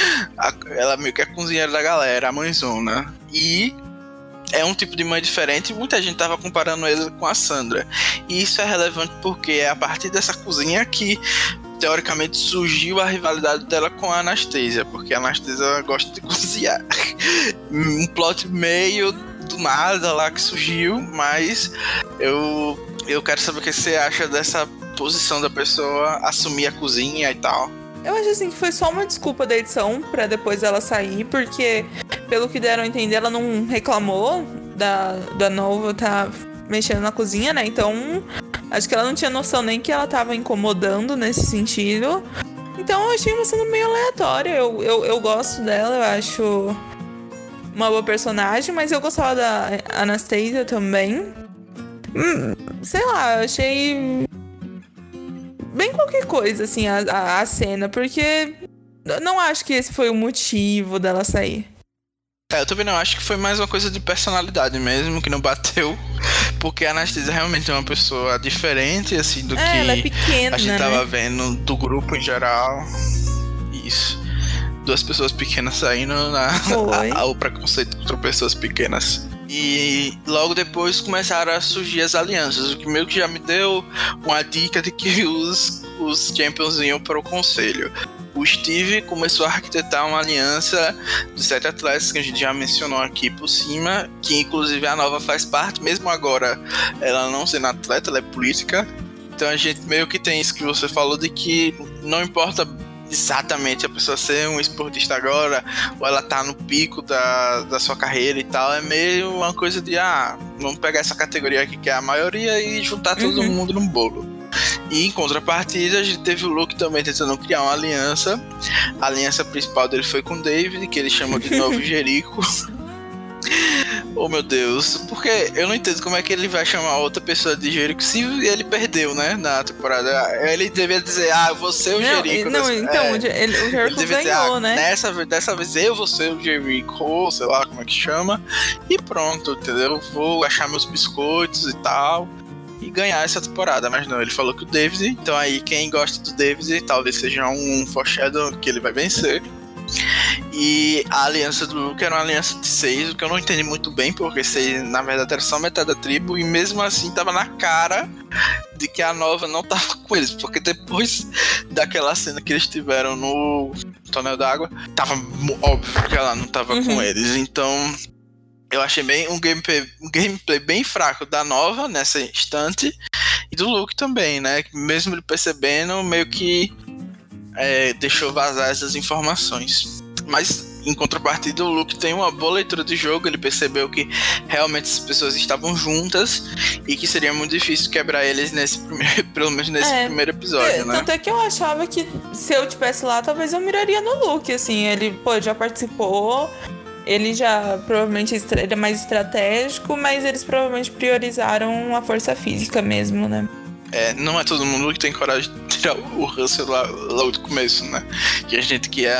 Speaker 1: ela meio que é a cozinheira da galera, a mãezona. E é um tipo de mãe diferente e muita gente tava comparando ele com a Sandra. E isso é relevante porque é a partir dessa cozinha que teoricamente surgiu a rivalidade dela com a Anastasia, porque a Anastasia gosta de cozinhar. um plot meio do nada lá que surgiu, mas eu eu quero saber o que você acha dessa posição da pessoa assumir a cozinha e tal.
Speaker 2: Eu acho assim que foi só uma desculpa da edição para depois ela sair, porque pelo que deram a entender, ela não reclamou da, da Nova tá mexendo na cozinha, né? Então, acho que ela não tinha noção nem que ela tava incomodando nesse sentido. Então, eu achei uma cena meio aleatória. Eu, eu, eu gosto dela, eu acho uma boa personagem, mas eu gostava da Anastasia também. Hum, sei lá, achei bem qualquer coisa, assim, a, a, a cena, porque não acho que esse foi o motivo dela sair.
Speaker 1: É, eu também não acho que foi mais uma coisa de personalidade mesmo, que não bateu. Porque a Anastasia realmente é uma pessoa diferente, assim, do é, que
Speaker 2: é pequena,
Speaker 1: a gente tava
Speaker 2: né?
Speaker 1: vendo do grupo em geral. Isso. Duas pessoas pequenas saindo na, a, o preconceito contra pessoas pequenas. E logo depois começaram a surgir as alianças, o que meio que já me deu uma dica de que os, os Champions iam para o conselho. O Steve começou a arquitetar uma aliança dos sete atletas que a gente já mencionou aqui por cima, que inclusive a nova faz parte, mesmo agora ela não sendo atleta, ela é política. Então a gente meio que tem isso que você falou de que não importa exatamente a pessoa ser um esportista agora, ou ela tá no pico da, da sua carreira e tal, é meio uma coisa de, ah, vamos pegar essa categoria aqui que é a maioria e juntar todo uhum. mundo num bolo. E em contrapartida, a gente teve o Luke também tentando criar uma aliança. A aliança principal dele foi com o David, que ele chamou de Novo Jerico. Oh meu Deus, porque eu não entendo como é que ele vai chamar outra pessoa de Jerico se ele perdeu, né, na temporada. Ele devia dizer, ah, você é o Jerico.
Speaker 2: Não, dessa... então, é, ele, o Jerico ganhou, dizer, ah, né?
Speaker 1: Dessa, dessa vez eu vou ser o Jerico, sei lá como é que chama, e pronto, entendeu? Vou achar meus biscoitos e tal e ganhar essa temporada. Mas não, ele falou que o David, então aí quem gosta do David talvez seja um foreshadow que ele vai vencer. E a aliança do Luke era uma aliança de seis, o que eu não entendi muito bem, porque seis, na verdade, era só metade da tribo, e mesmo assim tava na cara de que a nova não tava com eles, porque depois daquela cena que eles tiveram no tonel d'água, tava óbvio que ela não tava uhum. com eles. Então, eu achei bem um gameplay, um gameplay bem fraco da nova nessa instante e do Luke também, né? Mesmo ele percebendo, meio que é, deixou vazar essas informações. Mas em contrapartida, o Luke tem uma boa leitura de jogo. Ele percebeu que realmente as pessoas estavam juntas e que seria muito difícil quebrar eles nesse primeiro, pelo menos nesse é, primeiro episódio, é, né?
Speaker 2: Tanto é que eu achava que se eu tivesse lá, talvez eu miraria no Luke, assim. Ele, pô, já participou. Ele já provavelmente ele é mais estratégico, mas eles provavelmente priorizaram a força física mesmo, né?
Speaker 1: É, não é todo mundo que tem coragem de tirar o Russell lá, logo do começo, né? Que a gente quer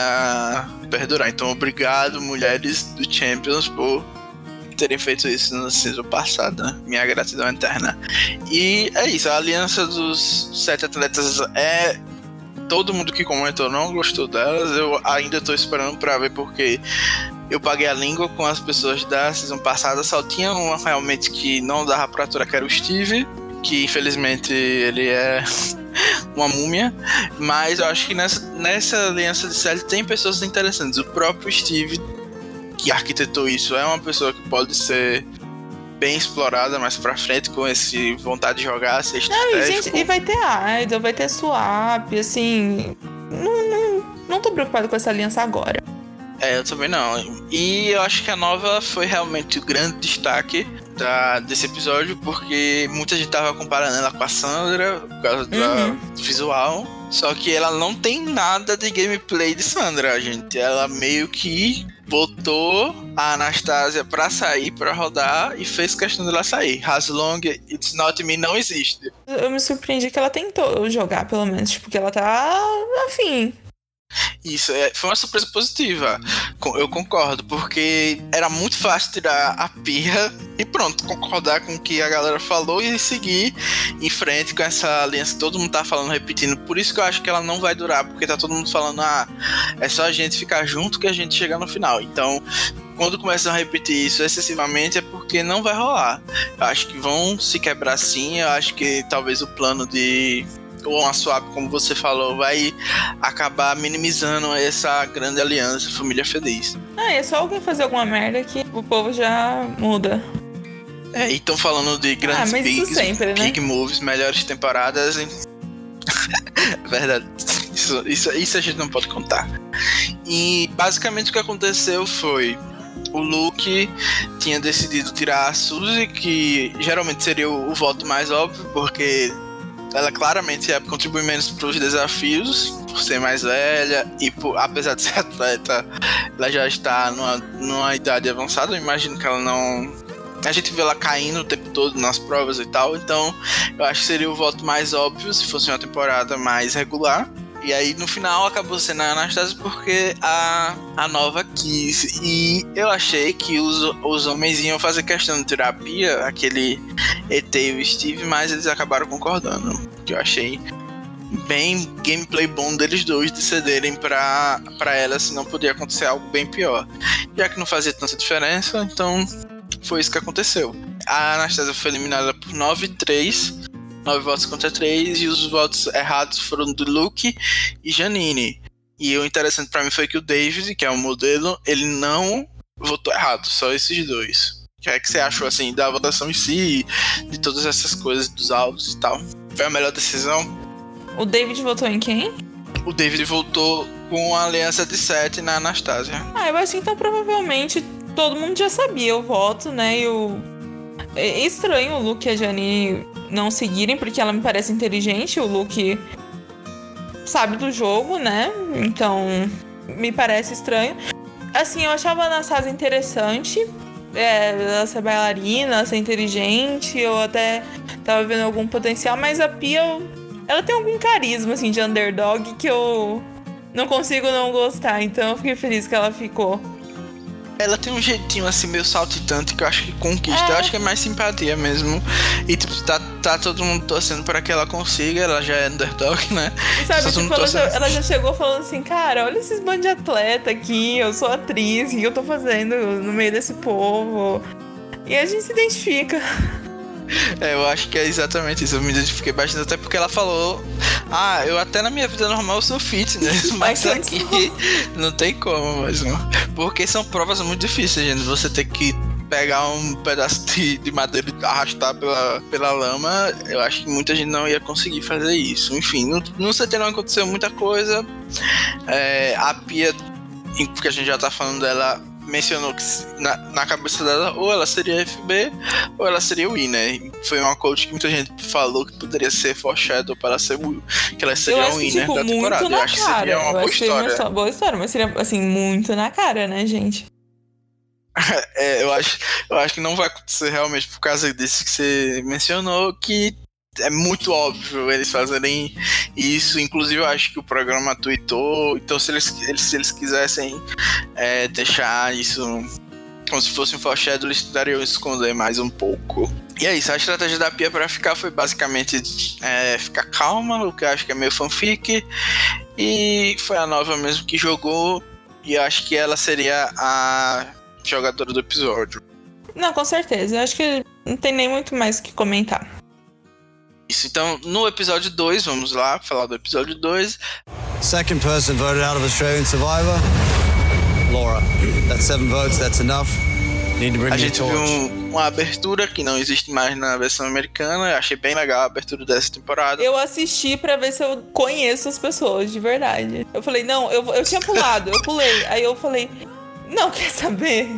Speaker 1: perdurar. Então, obrigado, mulheres do Champions, por terem feito isso no season passado, né? Minha gratidão eterna. E é isso, a aliança dos sete atletas é. Todo mundo que comentou não gostou delas. Eu ainda tô esperando pra ver porque eu paguei a língua com as pessoas da season passada. Só tinha uma realmente que não dava pra aturar, que era o Steve que infelizmente ele é uma múmia, mas eu acho que nessa, nessa aliança de série tem pessoas interessantes. O próprio Steve, que arquitetou isso, é uma pessoa que pode ser bem explorada mais pra frente, com esse vontade de jogar, ser
Speaker 2: Não, e, gente, e vai ter idol, vai ter swap, assim. Não, não, não tô preocupado com essa aliança agora.
Speaker 1: É, eu também não. E eu acho que a nova foi realmente o grande destaque da, desse episódio, porque muita gente tava comparando ela com a Sandra por causa uhum. do visual. Só que ela não tem nada de gameplay de Sandra, gente. Ela meio que botou a Anastasia pra sair, pra rodar, e fez questão dela sair. As long it's not me não existe.
Speaker 2: Eu me surpreendi que ela tentou jogar, pelo menos, porque tipo, ela tá afim.
Speaker 1: Isso, é, foi uma surpresa positiva. Eu concordo, porque era muito fácil tirar a pirra e pronto, concordar com o que a galera falou e seguir em frente com essa aliança que todo mundo tá falando, repetindo. Por isso que eu acho que ela não vai durar, porque tá todo mundo falando, ah, é só a gente ficar junto que a gente chega no final. Então, quando começam a repetir isso excessivamente é porque não vai rolar. Eu acho que vão se quebrar sim, eu acho que talvez o plano de ou uma swap, como você falou, vai acabar minimizando essa grande aliança, família feliz.
Speaker 2: Ah, é só alguém fazer alguma merda que o povo já muda.
Speaker 1: É, e estão falando de grandes
Speaker 2: ah,
Speaker 1: bigs,
Speaker 2: sempre, né?
Speaker 1: big moves, melhores temporadas. Verdade. Isso, isso, isso a gente não pode contar. E basicamente o que aconteceu foi o Luke tinha decidido tirar a Suzy, que geralmente seria o, o voto mais óbvio, porque ela claramente é, contribui menos para os desafios, por ser mais velha e por, apesar de ser atleta, ela já está numa, numa idade avançada. Eu imagino que ela não. A gente vê ela caindo o tempo todo nas provas e tal, então eu acho que seria o voto mais óbvio se fosse uma temporada mais regular. E aí no final acabou sendo a Anastasia porque a, a nova quis. E eu achei que os, os homens iam fazer questão de terapia, aquele ET e o Steve, mas eles acabaram concordando. Que eu achei bem gameplay bom deles dois de cederem pra, pra ela, se não podia acontecer algo bem pior. Já que não fazia tanta diferença, então foi isso que aconteceu. A Anastasia foi eliminada por 9-3 nove votos contra três, e os votos errados foram do Luke e Janine. E o interessante para mim foi que o David, que é o modelo, ele não votou errado, só esses dois. O que é que você achou assim da votação em si, de todas essas coisas, dos áudios e tal? Foi a melhor decisão?
Speaker 2: O David votou em quem?
Speaker 1: O David votou com a aliança de sete na Anastasia.
Speaker 2: Ah, eu acho que então provavelmente todo mundo já sabia o voto, né? E o. É estranho o Luke e a Janine não seguirem, porque ela me parece inteligente. O Luke sabe do jogo, né? Então, me parece estranho. Assim, eu achava a Anastasia interessante. É, ela ser bailarina, ela ser inteligente, eu até tava vendo algum potencial, mas a Pia, ela tem algum carisma, assim, de underdog que eu não consigo não gostar. Então, eu fiquei feliz que ela ficou.
Speaker 1: Ela tem um jeitinho assim meio saltitante que eu acho que conquista. É. Eu acho que é mais simpatia mesmo. E tipo, tá, tá todo mundo torcendo para que ela consiga. Ela já é underdog, né?
Speaker 2: E sabe, tipo, ela já, ela já, chegou falando assim, cara, olha esses bandos de atleta aqui, eu sou atriz, o que eu tô fazendo no meio desse povo? E a gente se identifica.
Speaker 1: É, eu acho que é exatamente isso. Eu me identifiquei bastante, até porque ela falou: Ah, eu até na minha vida normal sou fitness, mas aqui não tem como, mas não. Porque são provas muito difíceis, gente. Você ter que pegar um pedaço de, de madeira e arrastar pela, pela lama, eu acho que muita gente não ia conseguir fazer isso. Enfim, no, no CT não aconteceu muita coisa. É, a Pia, porque a gente já tá falando dela, mencionou que na, na, cabeça dela ou ela seria FB ou ela seria Wii, né? Foi uma coach que muita gente falou que poderia ser foreshadow para ser que ela seria winner tipo, da temporada.
Speaker 2: Eu acho que seria uma boa história. Uma boa história, mas seria assim muito na cara, né, gente?
Speaker 1: é, eu acho, eu acho que não vai acontecer realmente por causa disso que você mencionou que é muito óbvio eles fazerem isso. Inclusive, eu acho que o programa tweetou. Então, se eles, eles se eles quisessem é, deixar isso como se fosse um foreshadow, eles tentariam esconder mais um pouco. E é isso, a estratégia da Pia para ficar foi basicamente é, ficar calma, o que eu acho que é meio fanfic. E foi a nova mesmo que jogou. E eu acho que ela seria a jogadora do episódio.
Speaker 2: Não, com certeza. Eu acho que não tem nem muito mais o que comentar.
Speaker 1: Isso, então no episódio 2, vamos lá falar do episódio 2.
Speaker 3: Second person voted out of Australian Survivor. Laura. That's seven votes, that's enough.
Speaker 1: Need to bring a gente viu um, uma abertura que não existe mais na versão americana. Eu achei bem legal a abertura dessa temporada.
Speaker 2: Eu assisti para ver se eu conheço as pessoas de verdade. Eu falei, não, eu, eu tinha pulado, eu pulei. Aí eu falei, não, quer saber?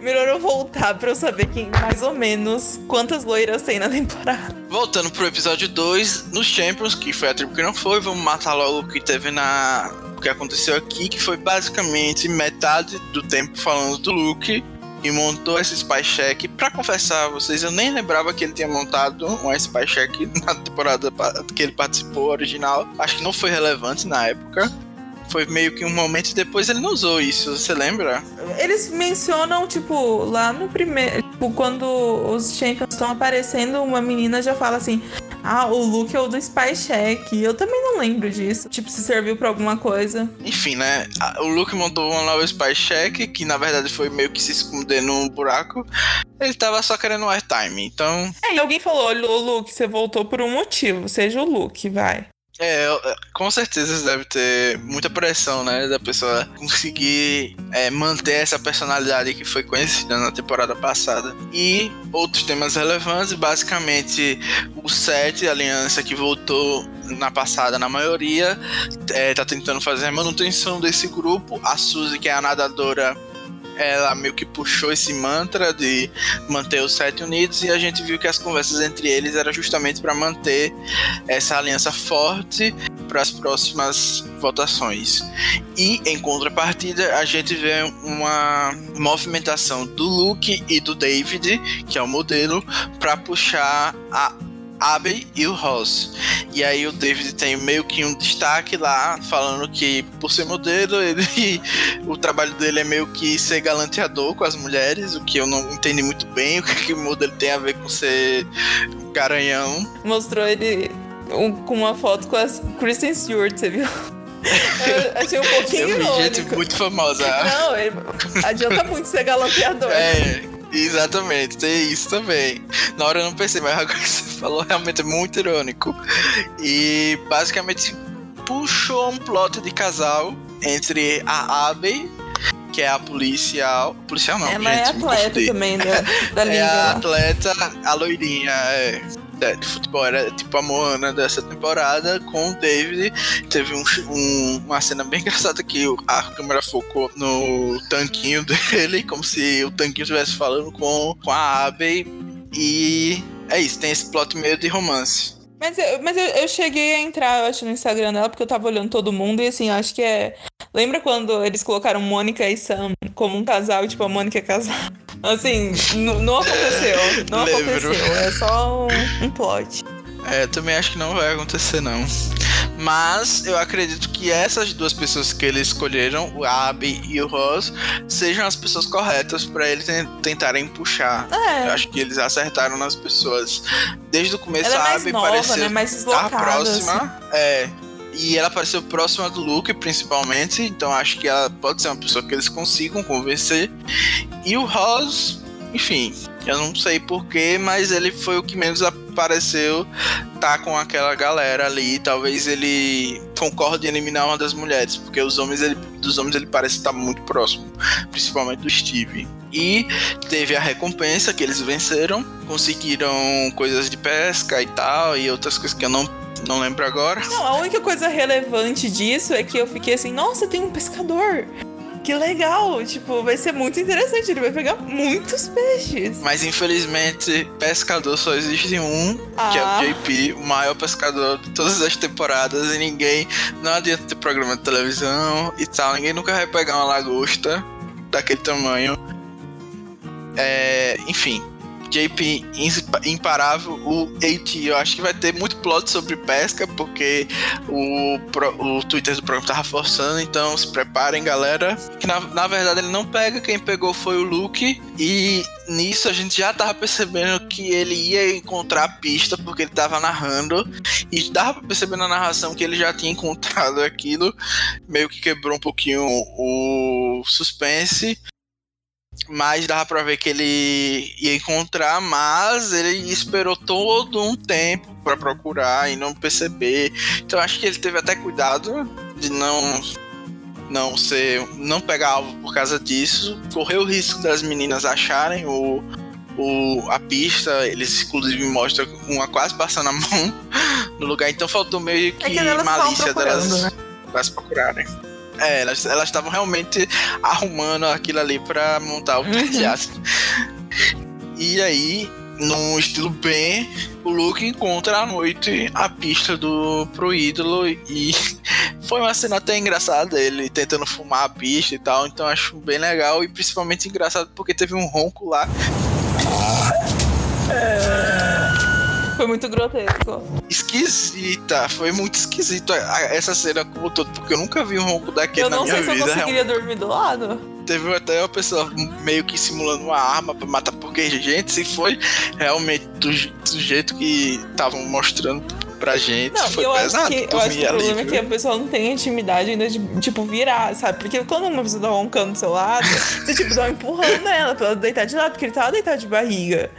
Speaker 2: Melhor eu voltar pra eu saber quem, mais ou menos, quantas loiras tem na temporada.
Speaker 1: Voltando pro episódio 2, nos Champions, que foi a tribo que não foi, vamos matar logo o que teve na. O que aconteceu aqui, que foi basicamente metade do tempo falando do Luke e montou esse spy check. Pra confessar a vocês, eu nem lembrava que ele tinha montado um spy check na temporada que ele participou original. Acho que não foi relevante na época foi meio que um momento e depois ele não usou isso, você lembra?
Speaker 2: Eles mencionam, tipo, lá no primeiro. Tipo, quando os Champions estão aparecendo, uma menina já fala assim. Ah, o Luke é o do Spy Check. Eu também não lembro disso. Tipo, se serviu pra alguma coisa.
Speaker 1: Enfim, né? O Luke montou uma nova Spy Check, que na verdade foi meio que se esconder num buraco. Ele tava só querendo airtime, então.
Speaker 2: É, e alguém falou: Luke, você voltou por um motivo. Seja o Luke, vai.
Speaker 1: É, é, com certeza deve ter muita pressão, né? Da pessoa conseguir é, manter essa personalidade que foi conhecida na temporada passada. E outros temas relevantes, basicamente o 7, a aliança que voltou na passada na maioria, é, tá tentando fazer a manutenção desse grupo. A Suzy, que é a nadadora ela meio que puxou esse mantra de manter os sete unidos e a gente viu que as conversas entre eles era justamente para manter essa aliança forte para as próximas votações. E em contrapartida, a gente vê uma movimentação do Luke e do David, que é o modelo, para puxar a Abbey e o Ross. E aí o David tem meio que um destaque lá, falando que por ser modelo, ele o trabalho dele é meio que ser galanteador com as mulheres, o que eu não entendi muito bem, o que o modelo tem a ver com ser garanhão.
Speaker 2: Mostrou ele um, com uma foto com a Kristen Stewart, você viu? Eu achei um pouquinho eu vi
Speaker 1: gente muito famosa.
Speaker 2: Não, ele, adianta muito ser galanteador.
Speaker 1: É, Exatamente, tem isso também. Na hora eu não pensei, mas agora que você falou realmente é muito irônico. E basicamente puxou um plot de casal entre a Abby, que é a policial. Policial não,
Speaker 2: Ela é gente, é atleta também da, da
Speaker 1: É a atleta, a loirinha, é de futebol. Era tipo a Moana dessa temporada com o David. Teve um, um, uma cena bem engraçada que a câmera focou no tanquinho dele, como se o tanquinho estivesse falando com, com a Abby. E é isso, tem esse plot meio de romance.
Speaker 2: Mas, eu, mas eu, eu, cheguei a entrar, eu acho, no Instagram dela, porque eu tava olhando todo mundo e assim, acho que é. Lembra quando eles colocaram Mônica e Sam como um casal, tipo, a Mônica é casal? Assim, não aconteceu. Não Lembro. aconteceu. É só um, um plot.
Speaker 1: É, eu também acho que não vai acontecer, não. Mas eu acredito que essas duas pessoas que eles escolheram, o Abby e o Ross, sejam as pessoas corretas para eles tentarem puxar. É. Eu acho que eles acertaram nas pessoas. Desde o começo,
Speaker 2: ela
Speaker 1: a
Speaker 2: é
Speaker 1: Abby
Speaker 2: nova,
Speaker 1: pareceu
Speaker 2: né? mais estar
Speaker 1: próxima.
Speaker 2: Assim.
Speaker 1: É. E ela apareceu próxima do Luke, principalmente. Então acho que ela pode ser uma pessoa que eles consigam convencer. E o Ross, enfim, eu não sei porquê, mas ele foi o que menos apareceu tá com aquela galera ali. Talvez ele concorde em eliminar uma das mulheres, porque os homens ele, dos homens ele parece estar muito próximo, principalmente do Steve. E teve a recompensa que eles venceram, conseguiram coisas de pesca e tal, e outras coisas que eu não não lembro agora.
Speaker 2: Não, a única coisa relevante disso é que eu fiquei assim, nossa, tem um pescador que legal! Tipo, vai ser muito interessante. Ele vai pegar muitos peixes.
Speaker 1: Mas infelizmente, pescador só existe um, ah. que é o ah. JP, o maior pescador de todas as temporadas. E ninguém. Não adianta ter programa de televisão e tal. Ninguém nunca vai pegar uma lagosta daquele tamanho. É, enfim, JP imparável, o AT. Eu acho que vai ter muito plot sobre pesca, porque o, o Twitter do programa tava forçando, então se preparem, galera. Que na, na verdade ele não pega, quem pegou foi o Luke, e nisso a gente já tava percebendo que ele ia encontrar a pista, porque ele tava narrando, e dava pra perceber na narração que ele já tinha encontrado aquilo, meio que quebrou um pouquinho o suspense mas dava pra ver que ele ia encontrar, mas ele esperou todo um tempo para procurar e não perceber. Então acho que ele teve até cuidado de não não ser não pegar alvo por causa disso, correu o risco das meninas acharem o, o a pista, eles inclusive mostram uma quase passando a mão no lugar, então faltou meio que, é que malícia delas, né? delas procurarem. É, elas estavam realmente arrumando aquilo ali pra montar o uhum. E aí, num estilo bem, o Luke encontra à noite a pista do pro ídolo e foi uma cena até engraçada ele tentando fumar a pista e tal, então acho bem legal e principalmente engraçado porque teve um ronco lá.
Speaker 2: Foi muito grotesco.
Speaker 1: Esquisita, foi muito esquisito essa cena como todo, porque eu nunca vi um ronco daquele na minha vida.
Speaker 2: Eu não sei se eu conseguiria realmente. dormir do lado.
Speaker 1: Teve até uma pessoa meio que simulando uma arma pra matar, porque, gente, se foi realmente do, do jeito que estavam mostrando pra gente. Não, foi
Speaker 2: eu
Speaker 1: pesado.
Speaker 2: Acho que, eu acho que o problema é que a pessoa não tem intimidade ainda de, tipo, virar, sabe? Porque quando uma pessoa tá roncando do seu lado, você, tipo, dá um empurrão nela pra ela deitar de lado, porque ele tava deitado de barriga.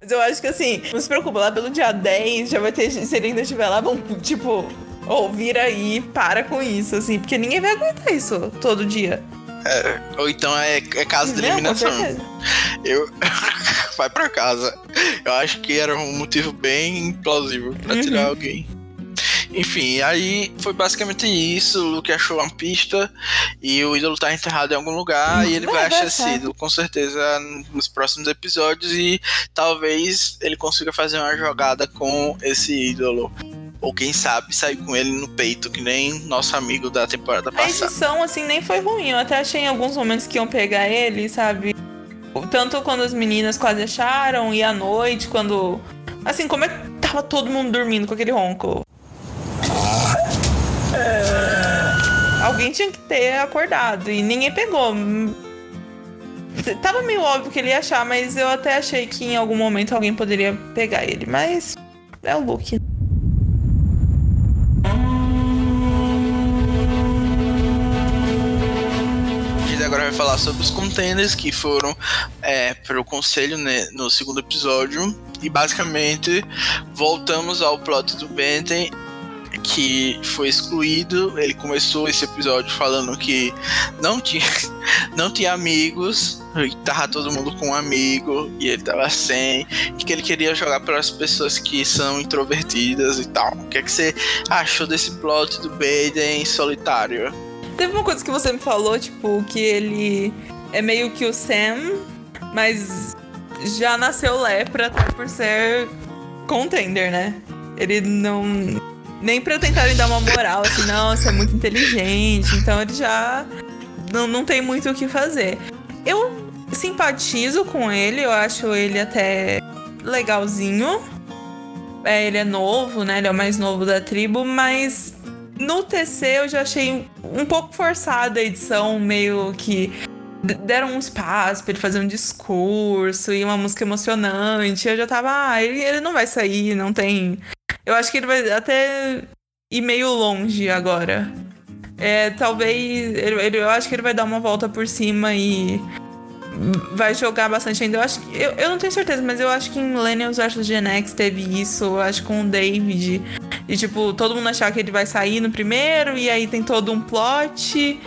Speaker 2: Mas eu acho que assim, não se preocupa, lá pelo dia 10 já vai ter. Se ele ainda estiver lá, vão, tipo, ouvir aí, para com isso, assim, porque ninguém vai aguentar isso todo dia.
Speaker 1: É, ou então é, é caso de eliminação. Eu. vai pra casa. Eu acho que era um motivo bem plausível pra uhum. tirar alguém. Enfim, aí foi basicamente isso. O Luke achou uma pista e o ídolo tá enterrado em algum lugar e ele vai achar esse ídolo, com certeza, nos próximos episódios. E talvez ele consiga fazer uma jogada com esse ídolo. Ou quem sabe sair com ele no peito, que nem nosso amigo da temporada passada.
Speaker 2: A edição, assim, nem foi ruim. Eu até achei em alguns momentos que iam pegar ele, sabe? Tanto quando as meninas quase acharam, e à noite, quando. Assim, como é que tava todo mundo dormindo com aquele ronco? Alguém tinha que ter acordado e ninguém pegou. Tava meio óbvio que ele ia achar, mas eu até achei que em algum momento alguém poderia pegar ele. Mas é o Luke.
Speaker 1: agora vai falar sobre os contenders que foram é, para o conselho né, no segundo episódio. E basicamente voltamos ao plot do Benten que foi excluído. Ele começou esse episódio falando que não tinha, não tinha amigos, tava todo mundo com um amigo e ele tava sem, e que ele queria jogar para as pessoas que são introvertidas e tal. O que é que você achou desse plot do Baden solitário?
Speaker 2: Teve uma coisa que você me falou, tipo, que ele é meio que o Sam, mas já nasceu lepra até por ser contender, né? Ele não nem pra tentarem dar uma moral, assim, não, você é muito inteligente, então ele já não, não tem muito o que fazer. Eu simpatizo com ele, eu acho ele até legalzinho, é, ele é novo, né? Ele é o mais novo da tribo, mas no TC eu já achei um pouco forçada a edição, meio que deram um espaço pra ele fazer um discurso e uma música emocionante. Eu já tava, ah, ele, ele não vai sair, não tem. Eu acho que ele vai até ir meio longe agora. É, talvez. Ele, ele, eu acho que ele vai dar uma volta por cima e vai jogar bastante ainda. Eu acho que, eu, eu não tenho certeza, mas eu acho que em Millennials vs Gen X teve isso, eu acho com o David. E tipo, todo mundo achar que ele vai sair no primeiro, e aí tem todo um plot.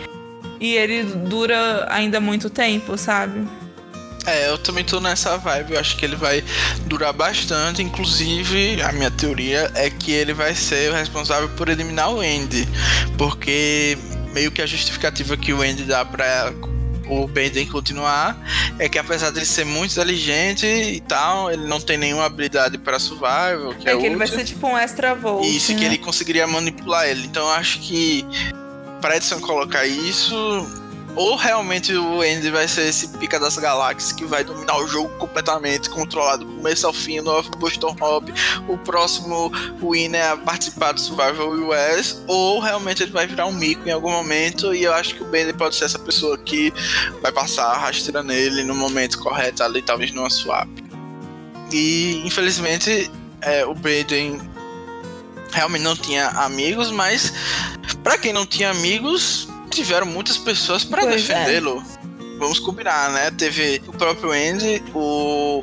Speaker 2: E ele dura ainda muito tempo, sabe?
Speaker 1: É, eu também tô nessa vibe. Eu acho que ele vai durar bastante. Inclusive, a minha teoria é que ele vai ser o responsável por eliminar o Andy. Porque meio que a justificativa que o Andy dá pra o Benden continuar é que apesar dele ser muito inteligente e tal, ele não tem nenhuma habilidade para survival. Que é,
Speaker 2: é que ele vai ser tipo um extra volt.
Speaker 1: Isso,
Speaker 2: né?
Speaker 1: que ele conseguiria manipular ele. Então eu acho que para Edson colocar isso, ou realmente o Andy vai ser esse pica das galáxias que vai dominar o jogo completamente, controlado do começo ao fim, no Boston Hop, o próximo win é participar do Survival US, ou realmente ele vai virar um mico em algum momento, e eu acho que o Bender pode ser essa pessoa que vai passar a rasteira nele no momento correto, ali talvez numa swap. E infelizmente é, o Baden realmente não tinha amigos, mas para quem não tinha amigos, tiveram muitas pessoas para
Speaker 2: Pois
Speaker 1: defendê-lo. Vamos combinar, né? Teve o próprio Andy, o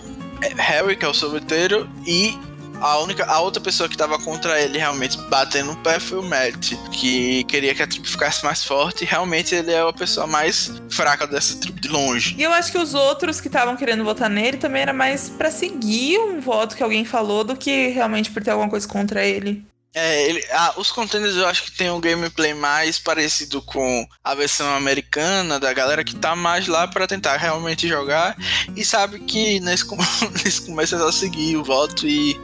Speaker 1: Harry, que é o sorveteiro, e a única a outra pessoa que tava contra ele realmente batendo no pé foi o Matt, que queria que a tribo ficasse mais forte, e realmente ele é a pessoa mais fraca dessa tribo de longe.
Speaker 2: E eu acho que os outros que estavam querendo votar nele também era mais pra seguir um voto que alguém falou do que realmente por ter alguma coisa contra ele.
Speaker 1: É, ele, ah, os contenders eu acho que tem um gameplay mais parecido com a versão americana da galera que tá mais lá para tentar realmente jogar e sabe que nesse, nesse começo é só seguir o voto e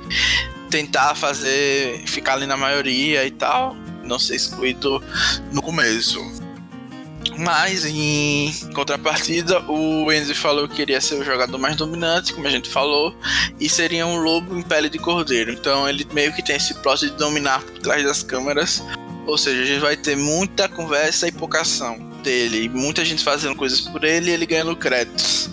Speaker 1: tentar fazer ficar ali na maioria e tal, não ser excluído no começo. Mas em contrapartida, o Enzi falou que queria ser o jogador mais dominante, como a gente falou, e seria um lobo em pele de cordeiro. Então ele meio que tem esse plot de dominar por trás das câmeras. Ou seja, a gente vai ter muita conversa e pouca ação dele. Muita gente fazendo coisas por ele e ele ganhando créditos.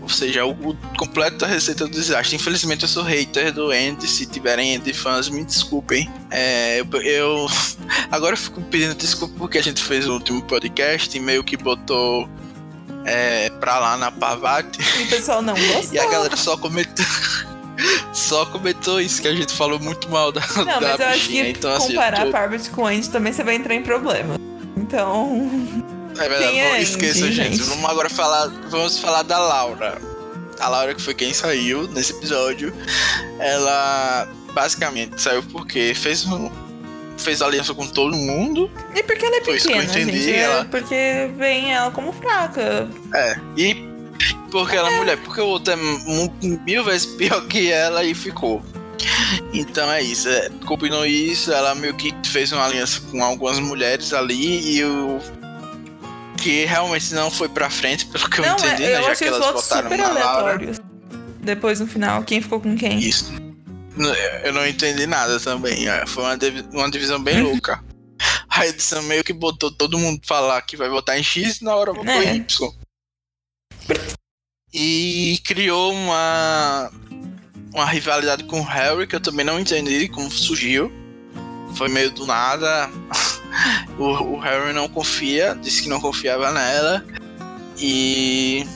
Speaker 1: Ou seja, o, o completo da receita do desastre. Infelizmente eu sou hater do Andy. Se tiverem Andy fãs, me desculpem. É, eu, eu- agora eu fico pedindo desculpa porque a gente fez o último podcast e meio que botou é, pra lá na Pavate.
Speaker 2: E o pessoal não gostou.
Speaker 1: E a galera só comentou. Só comentou isso, que a gente falou muito mal da,
Speaker 2: Não,
Speaker 1: da
Speaker 2: mas eu acho
Speaker 1: bichinha.
Speaker 2: que
Speaker 1: então, assim,
Speaker 2: comparar
Speaker 1: tô-
Speaker 2: Parvati com Andy também você vai entrar em problema. Então.
Speaker 1: É verdade,
Speaker 2: Quem é
Speaker 1: não esqueça, gente.
Speaker 2: gente?
Speaker 1: Vamos agora falar. Vamos falar da Laura. A Laura, que foi quem saiu nesse episódio, ela basicamente saiu porque fez um. Fez aliança com todo mundo.
Speaker 2: E porque ela é
Speaker 1: Foi isso que eu
Speaker 2: pequena,
Speaker 1: entendi,
Speaker 2: gente. É
Speaker 1: ela-
Speaker 2: porque vem ela como fraca.
Speaker 1: É. E porque ela é mulher, porque o outro é mil vezes pior que ela e ficou. Então é isso, é, combinou isso, ela meio que fez uma aliança com algumas mulheres ali e o que realmente não foi pra frente, pelo que eu
Speaker 2: não,
Speaker 1: entendi,
Speaker 2: é,
Speaker 1: né?
Speaker 2: eu
Speaker 1: Já
Speaker 2: achei
Speaker 1: que
Speaker 2: os
Speaker 1: elas
Speaker 2: votos
Speaker 1: votaram
Speaker 2: super
Speaker 1: na Laura.
Speaker 2: aleatórios. Depois no final, quem ficou com quem?
Speaker 1: Isso. Eu não entendi nada também. é, Foi uma, divi- uma divisão bem louca. A edição meio que botou todo mundo falar que vai votar em X e na hora votou
Speaker 2: É.
Speaker 1: em Y. E criou uma, uma rivalidade com o Harry que eu também não entendi como surgiu. Foi meio do nada. O, o Harry não confia, disse que não confiava nela. E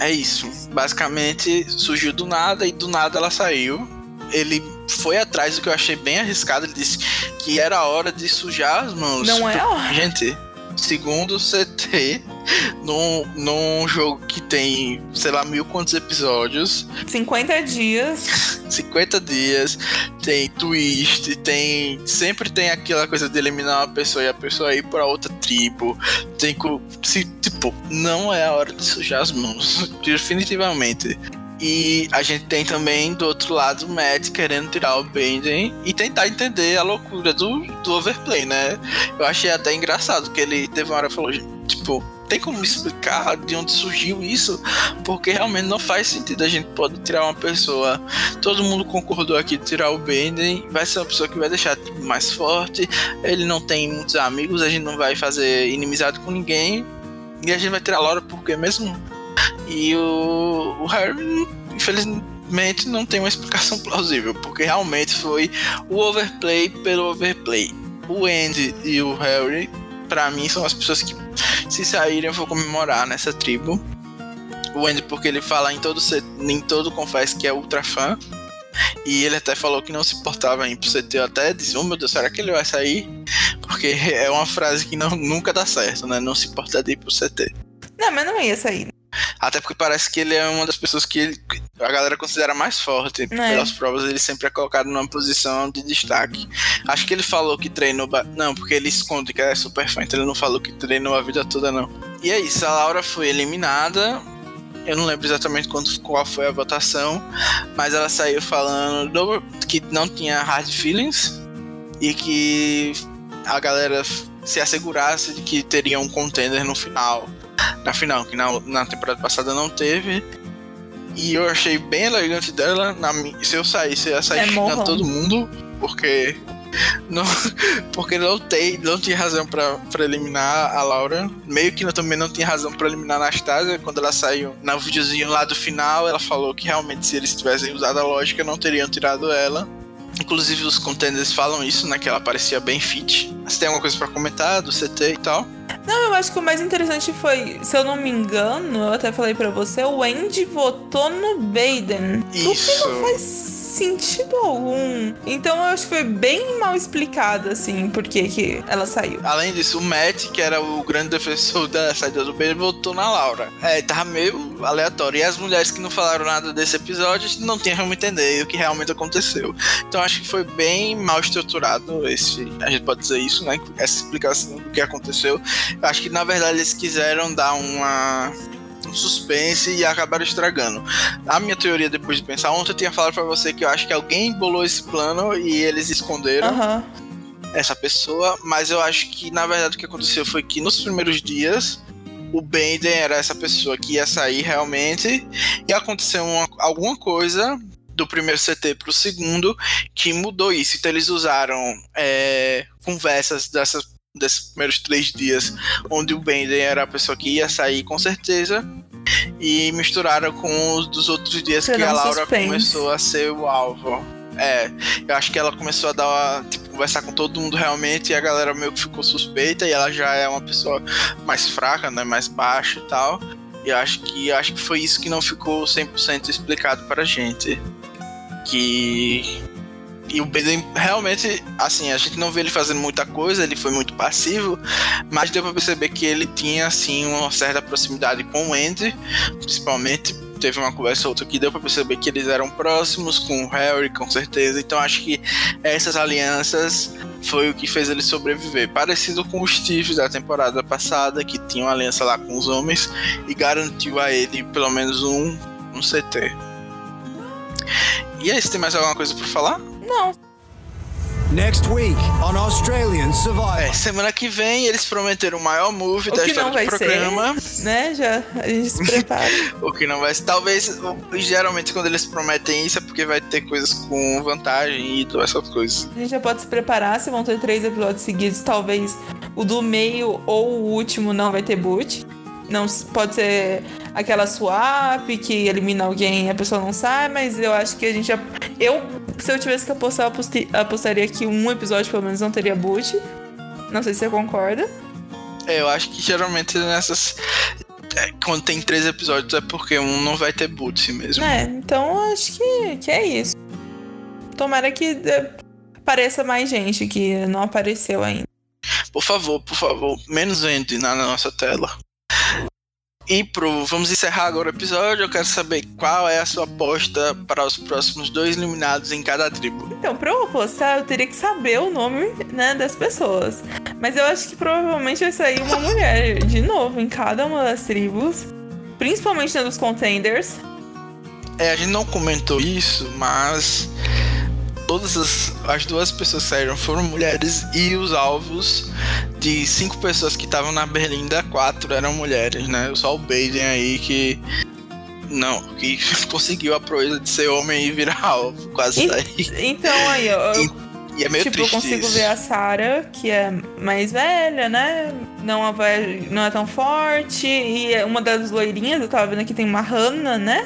Speaker 1: é isso. Basicamente surgiu do nada e do nada ela saiu. Ele foi atrás do que eu achei bem arriscado. Ele disse que era hora de sujar as mãos.
Speaker 2: Não é.
Speaker 1: Gente, segundo CT, num, num jogo que tem, sei lá, mil quantos episódios,
Speaker 2: 50 dias.
Speaker 1: 50 dias, tem twist, tem. Sempre tem aquela coisa de eliminar uma pessoa e a pessoa ir pra outra tribo. Tem. Se, tipo, não é a hora de sujar as mãos. Definitivamente. E a gente tem também do outro lado o Matt querendo tirar o Benden e tentar entender a loucura do, do overplay, né? Eu achei até engraçado que ele teve uma hora e falou, tipo, tem como explicar de onde surgiu isso, porque realmente não faz sentido a gente pode tirar uma pessoa. Todo mundo concordou aqui de tirar o Benden, vai ser uma pessoa que vai deixar tipo, mais forte. Ele não tem muitos amigos, a gente não vai fazer inimizade com ninguém. E a gente vai tirar a Laura porque mesmo. E o, o Harry, infelizmente, não tem uma explicação plausível, porque realmente foi o overplay pelo overplay. O Andy e o Harry, para mim, são as pessoas que se saírem, eu vou comemorar nessa tribo. O Andy, porque ele fala em todo, em todo confess que é ultra fã. E ele até falou que não se importava em pro CT. Eu até disse, oh meu Deus, será que ele vai sair? Porque é uma frase que não, nunca dá certo, né? Não se importa de ir pro CT.
Speaker 2: Não, mas não ia sair.
Speaker 1: Até porque parece que ele é uma das pessoas que ele, a galera considera mais forte. É. Pelas provas, ele sempre é colocado numa posição de destaque. Acho que ele falou que treinou. Não, porque ele esconde que é super fã, então ele não falou que treinou a vida toda, não. E é isso, a Laura foi eliminada. Eu não lembro exatamente quando, qual foi a votação, mas ela saiu falando que não tinha hard feelings e que a galera se assegurasse de que teria um contender no final na final, que na, na temporada passada não teve. E eu achei bem elegante dela. Na, se eu saísse, eu ia sair é xingando todo mundo, porque. Não, porque não, tem, não tinha razão pra, pra eliminar a Laura. Meio que também não tinha razão pra eliminar a Anastasia. Quando ela saiu no videozinho lá do final, ela falou que realmente se eles tivessem usado a lógica, não teriam tirado ela. Inclusive os contenders falam isso, né? Que ela parecia bem fit. Você tem alguma coisa para comentar do CT e tal?
Speaker 2: Não, eu acho que o mais interessante foi, se eu não me engano, eu até falei para você, o Andy votou no Baden.
Speaker 1: Isso.
Speaker 2: O que não faz sentido algum. Então eu acho que foi bem mal explicado, assim, por que, ela saiu.
Speaker 1: Além disso, o Matt, que era o grande defensor da saída do Baden, votou na Laura. É, tava meio aleatório. E as mulheres que não falaram nada desse episódio não tinham como entender o que realmente aconteceu. Então acho que foi bem mal estruturado esse. A gente pode dizer isso, né? Essa explicação do que aconteceu. Eu acho que na verdade eles quiseram dar uma um suspense e acabaram estragando. A minha teoria, depois de pensar, ontem eu tinha falado para você que eu acho que alguém bolou esse plano e eles esconderam.
Speaker 2: Uhum.
Speaker 1: Essa pessoa, mas eu acho que na verdade o que aconteceu foi que nos primeiros dias o Benden era essa pessoa que ia sair realmente e aconteceu uma, alguma coisa do primeiro CT para o segundo que mudou isso. Então eles usaram é, conversas dessas desses primeiros três dias, onde o Bender era a pessoa que ia sair com certeza, e misturaram com os dos outros dias que a Laura suspense. começou a ser o alvo. É, eu acho que ela começou a dar uma, tipo, conversar com todo mundo realmente e a galera meio que ficou suspeita e ela já é uma pessoa mais fraca, né, mais baixa e tal. E eu acho que acho que foi isso que não ficou 100% explicado pra gente. Que e o Biden realmente, assim, a gente não vê ele fazendo muita coisa, ele foi muito passivo, mas deu pra perceber que ele tinha, assim, uma certa proximidade com o Andy, principalmente. Teve uma conversa outra que deu pra perceber que eles eram próximos com o Harry, com certeza. Então acho que essas alianças foi o que fez ele sobreviver. Parecido com o Steve da temporada passada, que tinha uma aliança lá com os homens e garantiu a ele pelo menos um, um CT. E aí, você tem mais alguma coisa para falar?
Speaker 2: Não.
Speaker 3: Next week on Australian Survivor.
Speaker 1: É, semana que vem eles prometeram o maior move o da história do programa.
Speaker 2: Ser, né? Já a gente se prepara.
Speaker 1: o que não vai ser. Talvez, geralmente, quando eles prometem isso é porque vai ter coisas com vantagem e todas essas coisas.
Speaker 2: A gente já pode se preparar se vão ter três episódios seguidos. Talvez o do meio ou o último não vai ter boot. Não pode ser aquela swap que elimina alguém e a pessoa não sai, mas eu acho que a gente já. Eu, se eu tivesse que apostar, eu apostaria que um episódio pelo menos não teria boot. Não sei se você concorda.
Speaker 1: É, eu acho que geralmente nessas. É, quando tem três episódios é porque um não vai ter boot mesmo.
Speaker 2: É, então acho que, que é isso. Tomara que é, apareça mais gente que não apareceu ainda.
Speaker 1: Por favor, por favor, menos Andy na nossa tela. E pro, vamos encerrar agora o episódio. Eu quero saber qual é a sua aposta para os próximos dois eliminados em cada tribo.
Speaker 2: Então, pra eu apostar, eu teria que saber o nome né, das pessoas. Mas eu acho que provavelmente vai sair uma mulher de novo em cada uma das tribos. Principalmente nos contenders.
Speaker 1: É, a gente não comentou isso, mas todas as, as duas pessoas que saíram foram mulheres e os alvos de cinco pessoas que estavam na Berlinda, quatro eram mulheres, né? Só o Baden aí que não, que conseguiu a proeza de ser homem e virar alvo, quase
Speaker 2: E-
Speaker 1: daí.
Speaker 2: Então aí, eu, eu,
Speaker 1: E é meio
Speaker 2: tipo, eu
Speaker 1: triste
Speaker 2: consigo
Speaker 1: isso.
Speaker 2: ver a Sarah, que é mais velha, né? Não, vai, não é tão forte. E é uma das loirinhas, eu tava vendo aqui, tem uma Hannah, né?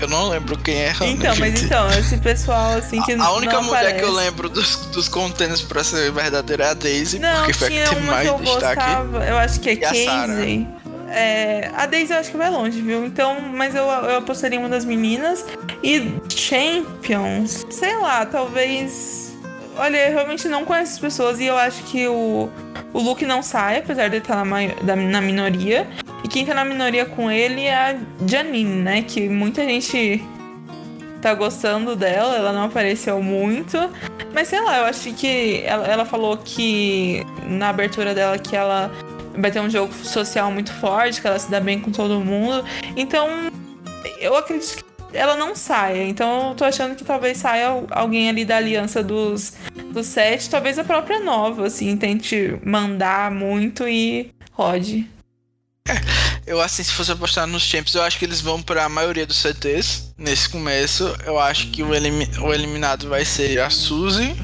Speaker 1: Eu não lembro quem é
Speaker 2: Então, mas então, esse pessoal, assim, que
Speaker 1: A
Speaker 2: não
Speaker 1: única mulher
Speaker 2: aparece.
Speaker 1: que eu lembro dos, dos contêineres pra ser verdadeira é a Daisy,
Speaker 2: Não,
Speaker 1: porque foi a que
Speaker 2: uma
Speaker 1: mais
Speaker 2: que eu
Speaker 1: destaque.
Speaker 2: gostava, eu acho que é
Speaker 1: a.
Speaker 2: Casey. É, a Daisy eu acho que vai longe, viu? Então, mas eu, eu apostaria em uma das meninas. E Champions, sei lá, talvez. Olha, eu realmente não conheço as pessoas e eu acho que o, o Luke não sai, apesar de ele estar na, na minoria. E quem tá na minoria com ele é a Janine, né? Que muita gente tá gostando dela, ela não apareceu muito. Mas sei lá, eu acho que ela, ela falou que na abertura dela que ela vai ter um jogo social muito forte, que ela se dá bem com todo mundo. Então, eu acredito que ela não saia. Então, eu tô achando que talvez saia alguém ali da aliança dos, dos sete, talvez a própria nova, assim, tente mandar muito e rode.
Speaker 1: Eu, assim, se fosse apostar nos Champions, eu acho que eles vão pra maioria dos CTs nesse começo. Eu acho que o, o eliminado vai ser a Suzy,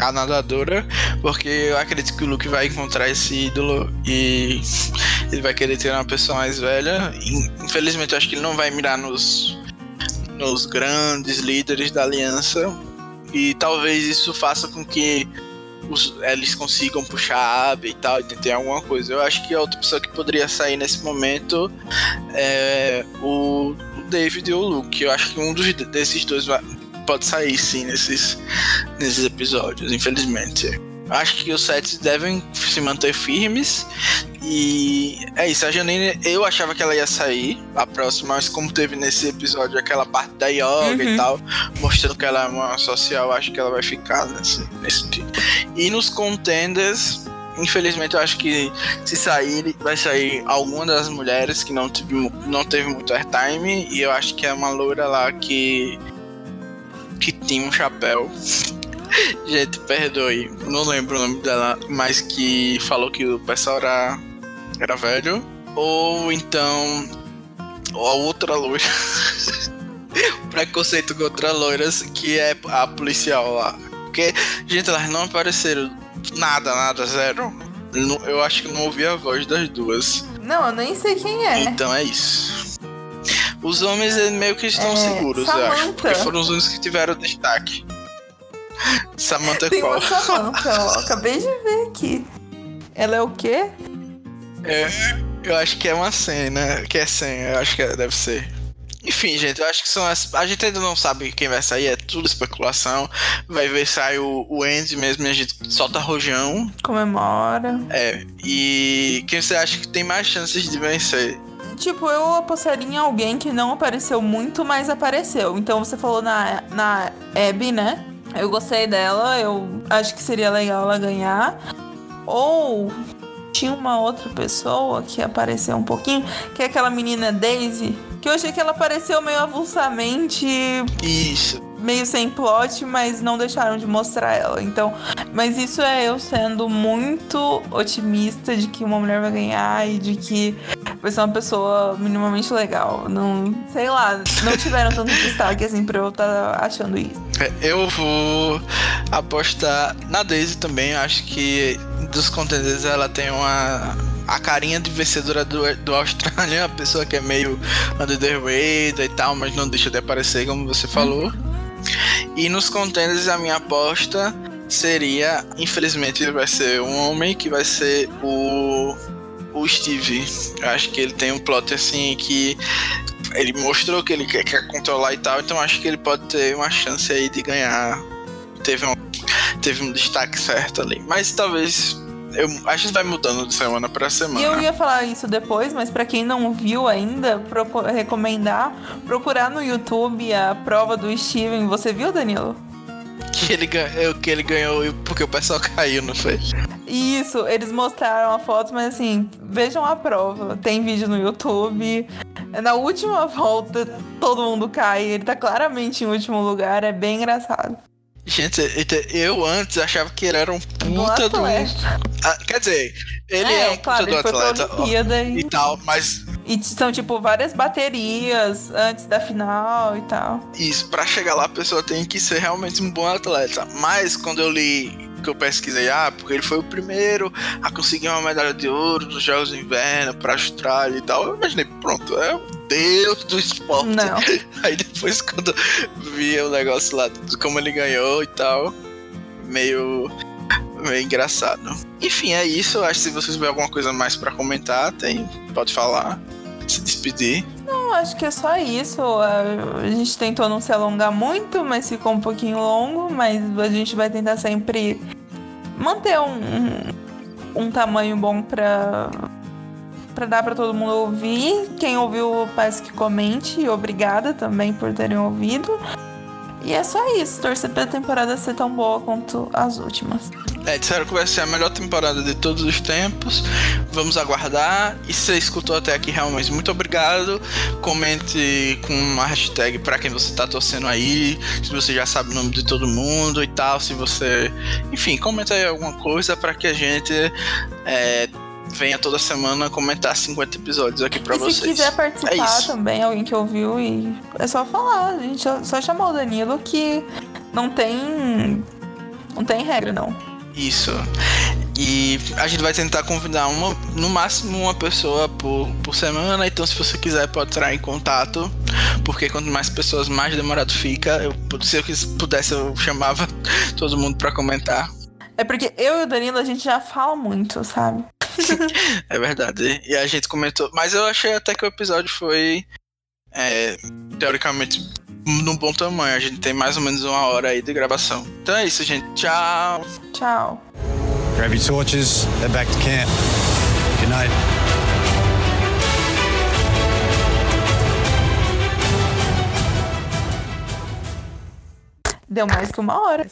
Speaker 1: a nadadora, porque eu acredito que o Luke vai encontrar esse ídolo e ele vai querer ter uma pessoa mais velha. In- Infelizmente, eu acho que ele não vai mirar nos, nos grandes líderes da aliança. E talvez isso faça com que os- eles consigam puxar a Abby e tal, e tentar alguma coisa. Eu acho que a outra pessoa que poderia sair nesse momento é o, o David e o Luke. Eu acho que um dos, desses dois vai- pode sair sim nesses, nesses episódios, infelizmente. Acho que os sets devem se manter firmes. E é isso, a Janine, eu achava que ela ia sair a próxima, mas como teve nesse episódio aquela parte da yoga
Speaker 2: Uhum.
Speaker 1: e tal, mostrando que ela é uma social, acho que ela vai ficar nesse, nesse dia. E nos contenders, infelizmente eu acho que se sair, vai sair alguma das mulheres que não teve, não teve muito airtime, e eu acho que é uma loura lá que. que tinha um chapéu. Gente, perdoe, não lembro o nome dela, mas que falou que o pessoal era, era velho. Ou então. Ou a outra loira. Preconceito contra loiras, que é a policial lá. Porque, gente, elas não apareceram nada, nada, zero. Eu acho que não ouvi a voz das duas.
Speaker 2: Não, eu nem sei quem é.
Speaker 1: Então é isso. Os homens meio que estão
Speaker 2: É,
Speaker 1: seguros, eu acho.
Speaker 2: Samantha.
Speaker 1: Porque foram os únicos que tiveram destaque. Samantha é
Speaker 2: Tem
Speaker 1: qual?
Speaker 2: Samantha, ó. Acabei de ver aqui. Ela é o quê?
Speaker 1: É, eu acho que é uma senha, que é senha, eu acho que deve ser. Enfim, gente, eu acho que são as. A gente ainda não sabe quem vai sair, é tudo especulação. Vai ver se sai o, o Andy mesmo e a gente solta rojão.
Speaker 2: Comemora.
Speaker 1: É. E quem você acha que tem mais chances de vencer?
Speaker 2: Tipo, eu apostaria em alguém que não apareceu muito, mas apareceu. Então você falou na, na Abby, né? Eu gostei dela, eu acho que seria legal ela ganhar. Ou tinha uma outra pessoa que apareceu um pouquinho, que é aquela menina Daisy, que eu achei que ela apareceu meio avulsamente,
Speaker 1: Isso.
Speaker 2: Meio sem plot, mas não deixaram de mostrar ela. Então, mas isso é eu sendo muito otimista de que uma mulher vai ganhar e de que vai ser uma pessoa minimamente legal. Não, sei lá, não tiveram tanto destaque assim pra eu estar achando isso.
Speaker 1: É, Eu vou apostar na Daisy também. Acho que dos contenders ela tem uma. A carinha de vencedora do, do Austrália, a pessoa que é meio under the radar e tal, mas não deixa de aparecer, como você falou. E nos contenders, a minha aposta seria, infelizmente, vai ser um homem que vai ser o. O Steve. Eu acho que ele tem um plot assim que ele mostrou que ele quer, quer controlar e tal, então acho que ele pode ter uma chance aí de ganhar. Teve um, teve um destaque certo ali. Mas talvez. Eu, a gente vai mudando de semana pra semana.
Speaker 2: E eu ia falar isso depois, mas pra quem não viu ainda, recomendar procurar no YouTube a prova do Steven. Você viu, Danilo?
Speaker 1: que ele, ganhou, que ele ganhou porque o pessoal caiu, não foi?
Speaker 2: Isso, eles mostraram a foto, mas assim, vejam a prova. Tem vídeo no YouTube. Na última volta, todo mundo cai. Ele tá claramente em último lugar. É bem engraçado.
Speaker 1: Gente, eu antes achava que ele era um puta do. Ah, quer dizer, ele é, é um
Speaker 2: claro, puta do atleta. Ó,
Speaker 1: e... e tal, mas
Speaker 2: e são, tipo, várias baterias antes da final e tal.
Speaker 1: Isso, para chegar lá a pessoa tem que ser realmente um bom atleta. Mas quando eu li que eu pesquisei, ah, porque ele foi o primeiro a conseguir uma medalha de ouro nos Jogos de Inverno pra Austrália e tal. Eu imaginei, pronto, é deus do esporte.
Speaker 2: Não.
Speaker 1: Aí depois quando vi o negócio lá, como ele ganhou e tal, meio meio engraçado. Enfim, é isso. Acho que se vocês tiverem alguma coisa mais para comentar, tem, pode falar, se despedir.
Speaker 2: Não, acho que é só isso. A gente tentou não se alongar muito, mas ficou um pouquinho longo. Mas a gente vai tentar sempre manter um, um, um tamanho bom pra, pra dar pra todo mundo ouvir. Quem ouviu, peço que comente. Obrigada também por terem ouvido. E é só isso. Torcer pra temporada ser tão boa quanto as últimas.
Speaker 1: É, disseram que vai ser a melhor temporada de todos os tempos. Vamos aguardar. E se você escutou até aqui, realmente, muito obrigado. Comente com uma hashtag para quem você tá torcendo aí. Se você já sabe o nome de todo mundo e tal. Se você. Enfim, comenta aí alguma coisa para que a gente. É, venha toda semana comentar 50 episódios aqui pra
Speaker 2: e
Speaker 1: vocês.
Speaker 2: Se quiser participar é também, alguém que ouviu, e é só falar. A gente só chamar o Danilo que não tem. Não tem regra, não.
Speaker 1: Isso. E a gente vai tentar convidar uma, no máximo uma pessoa por, por semana. Então, se você quiser, pode entrar em contato. Porque quanto mais pessoas, mais demorado fica. Eu, se eu pudesse, eu chamava todo mundo para comentar.
Speaker 2: É porque eu e o Danilo, a gente já fala muito, sabe?
Speaker 1: é verdade. E a gente comentou. Mas eu achei até que o episódio foi. É, teoricamente num bom tamanho. A gente tem mais ou menos uma hora aí de gravação. Então é isso, gente. Tchau.
Speaker 2: Tchau.
Speaker 3: Grab your torches, head back to camp. Good night.
Speaker 2: Deu mais que uma hora.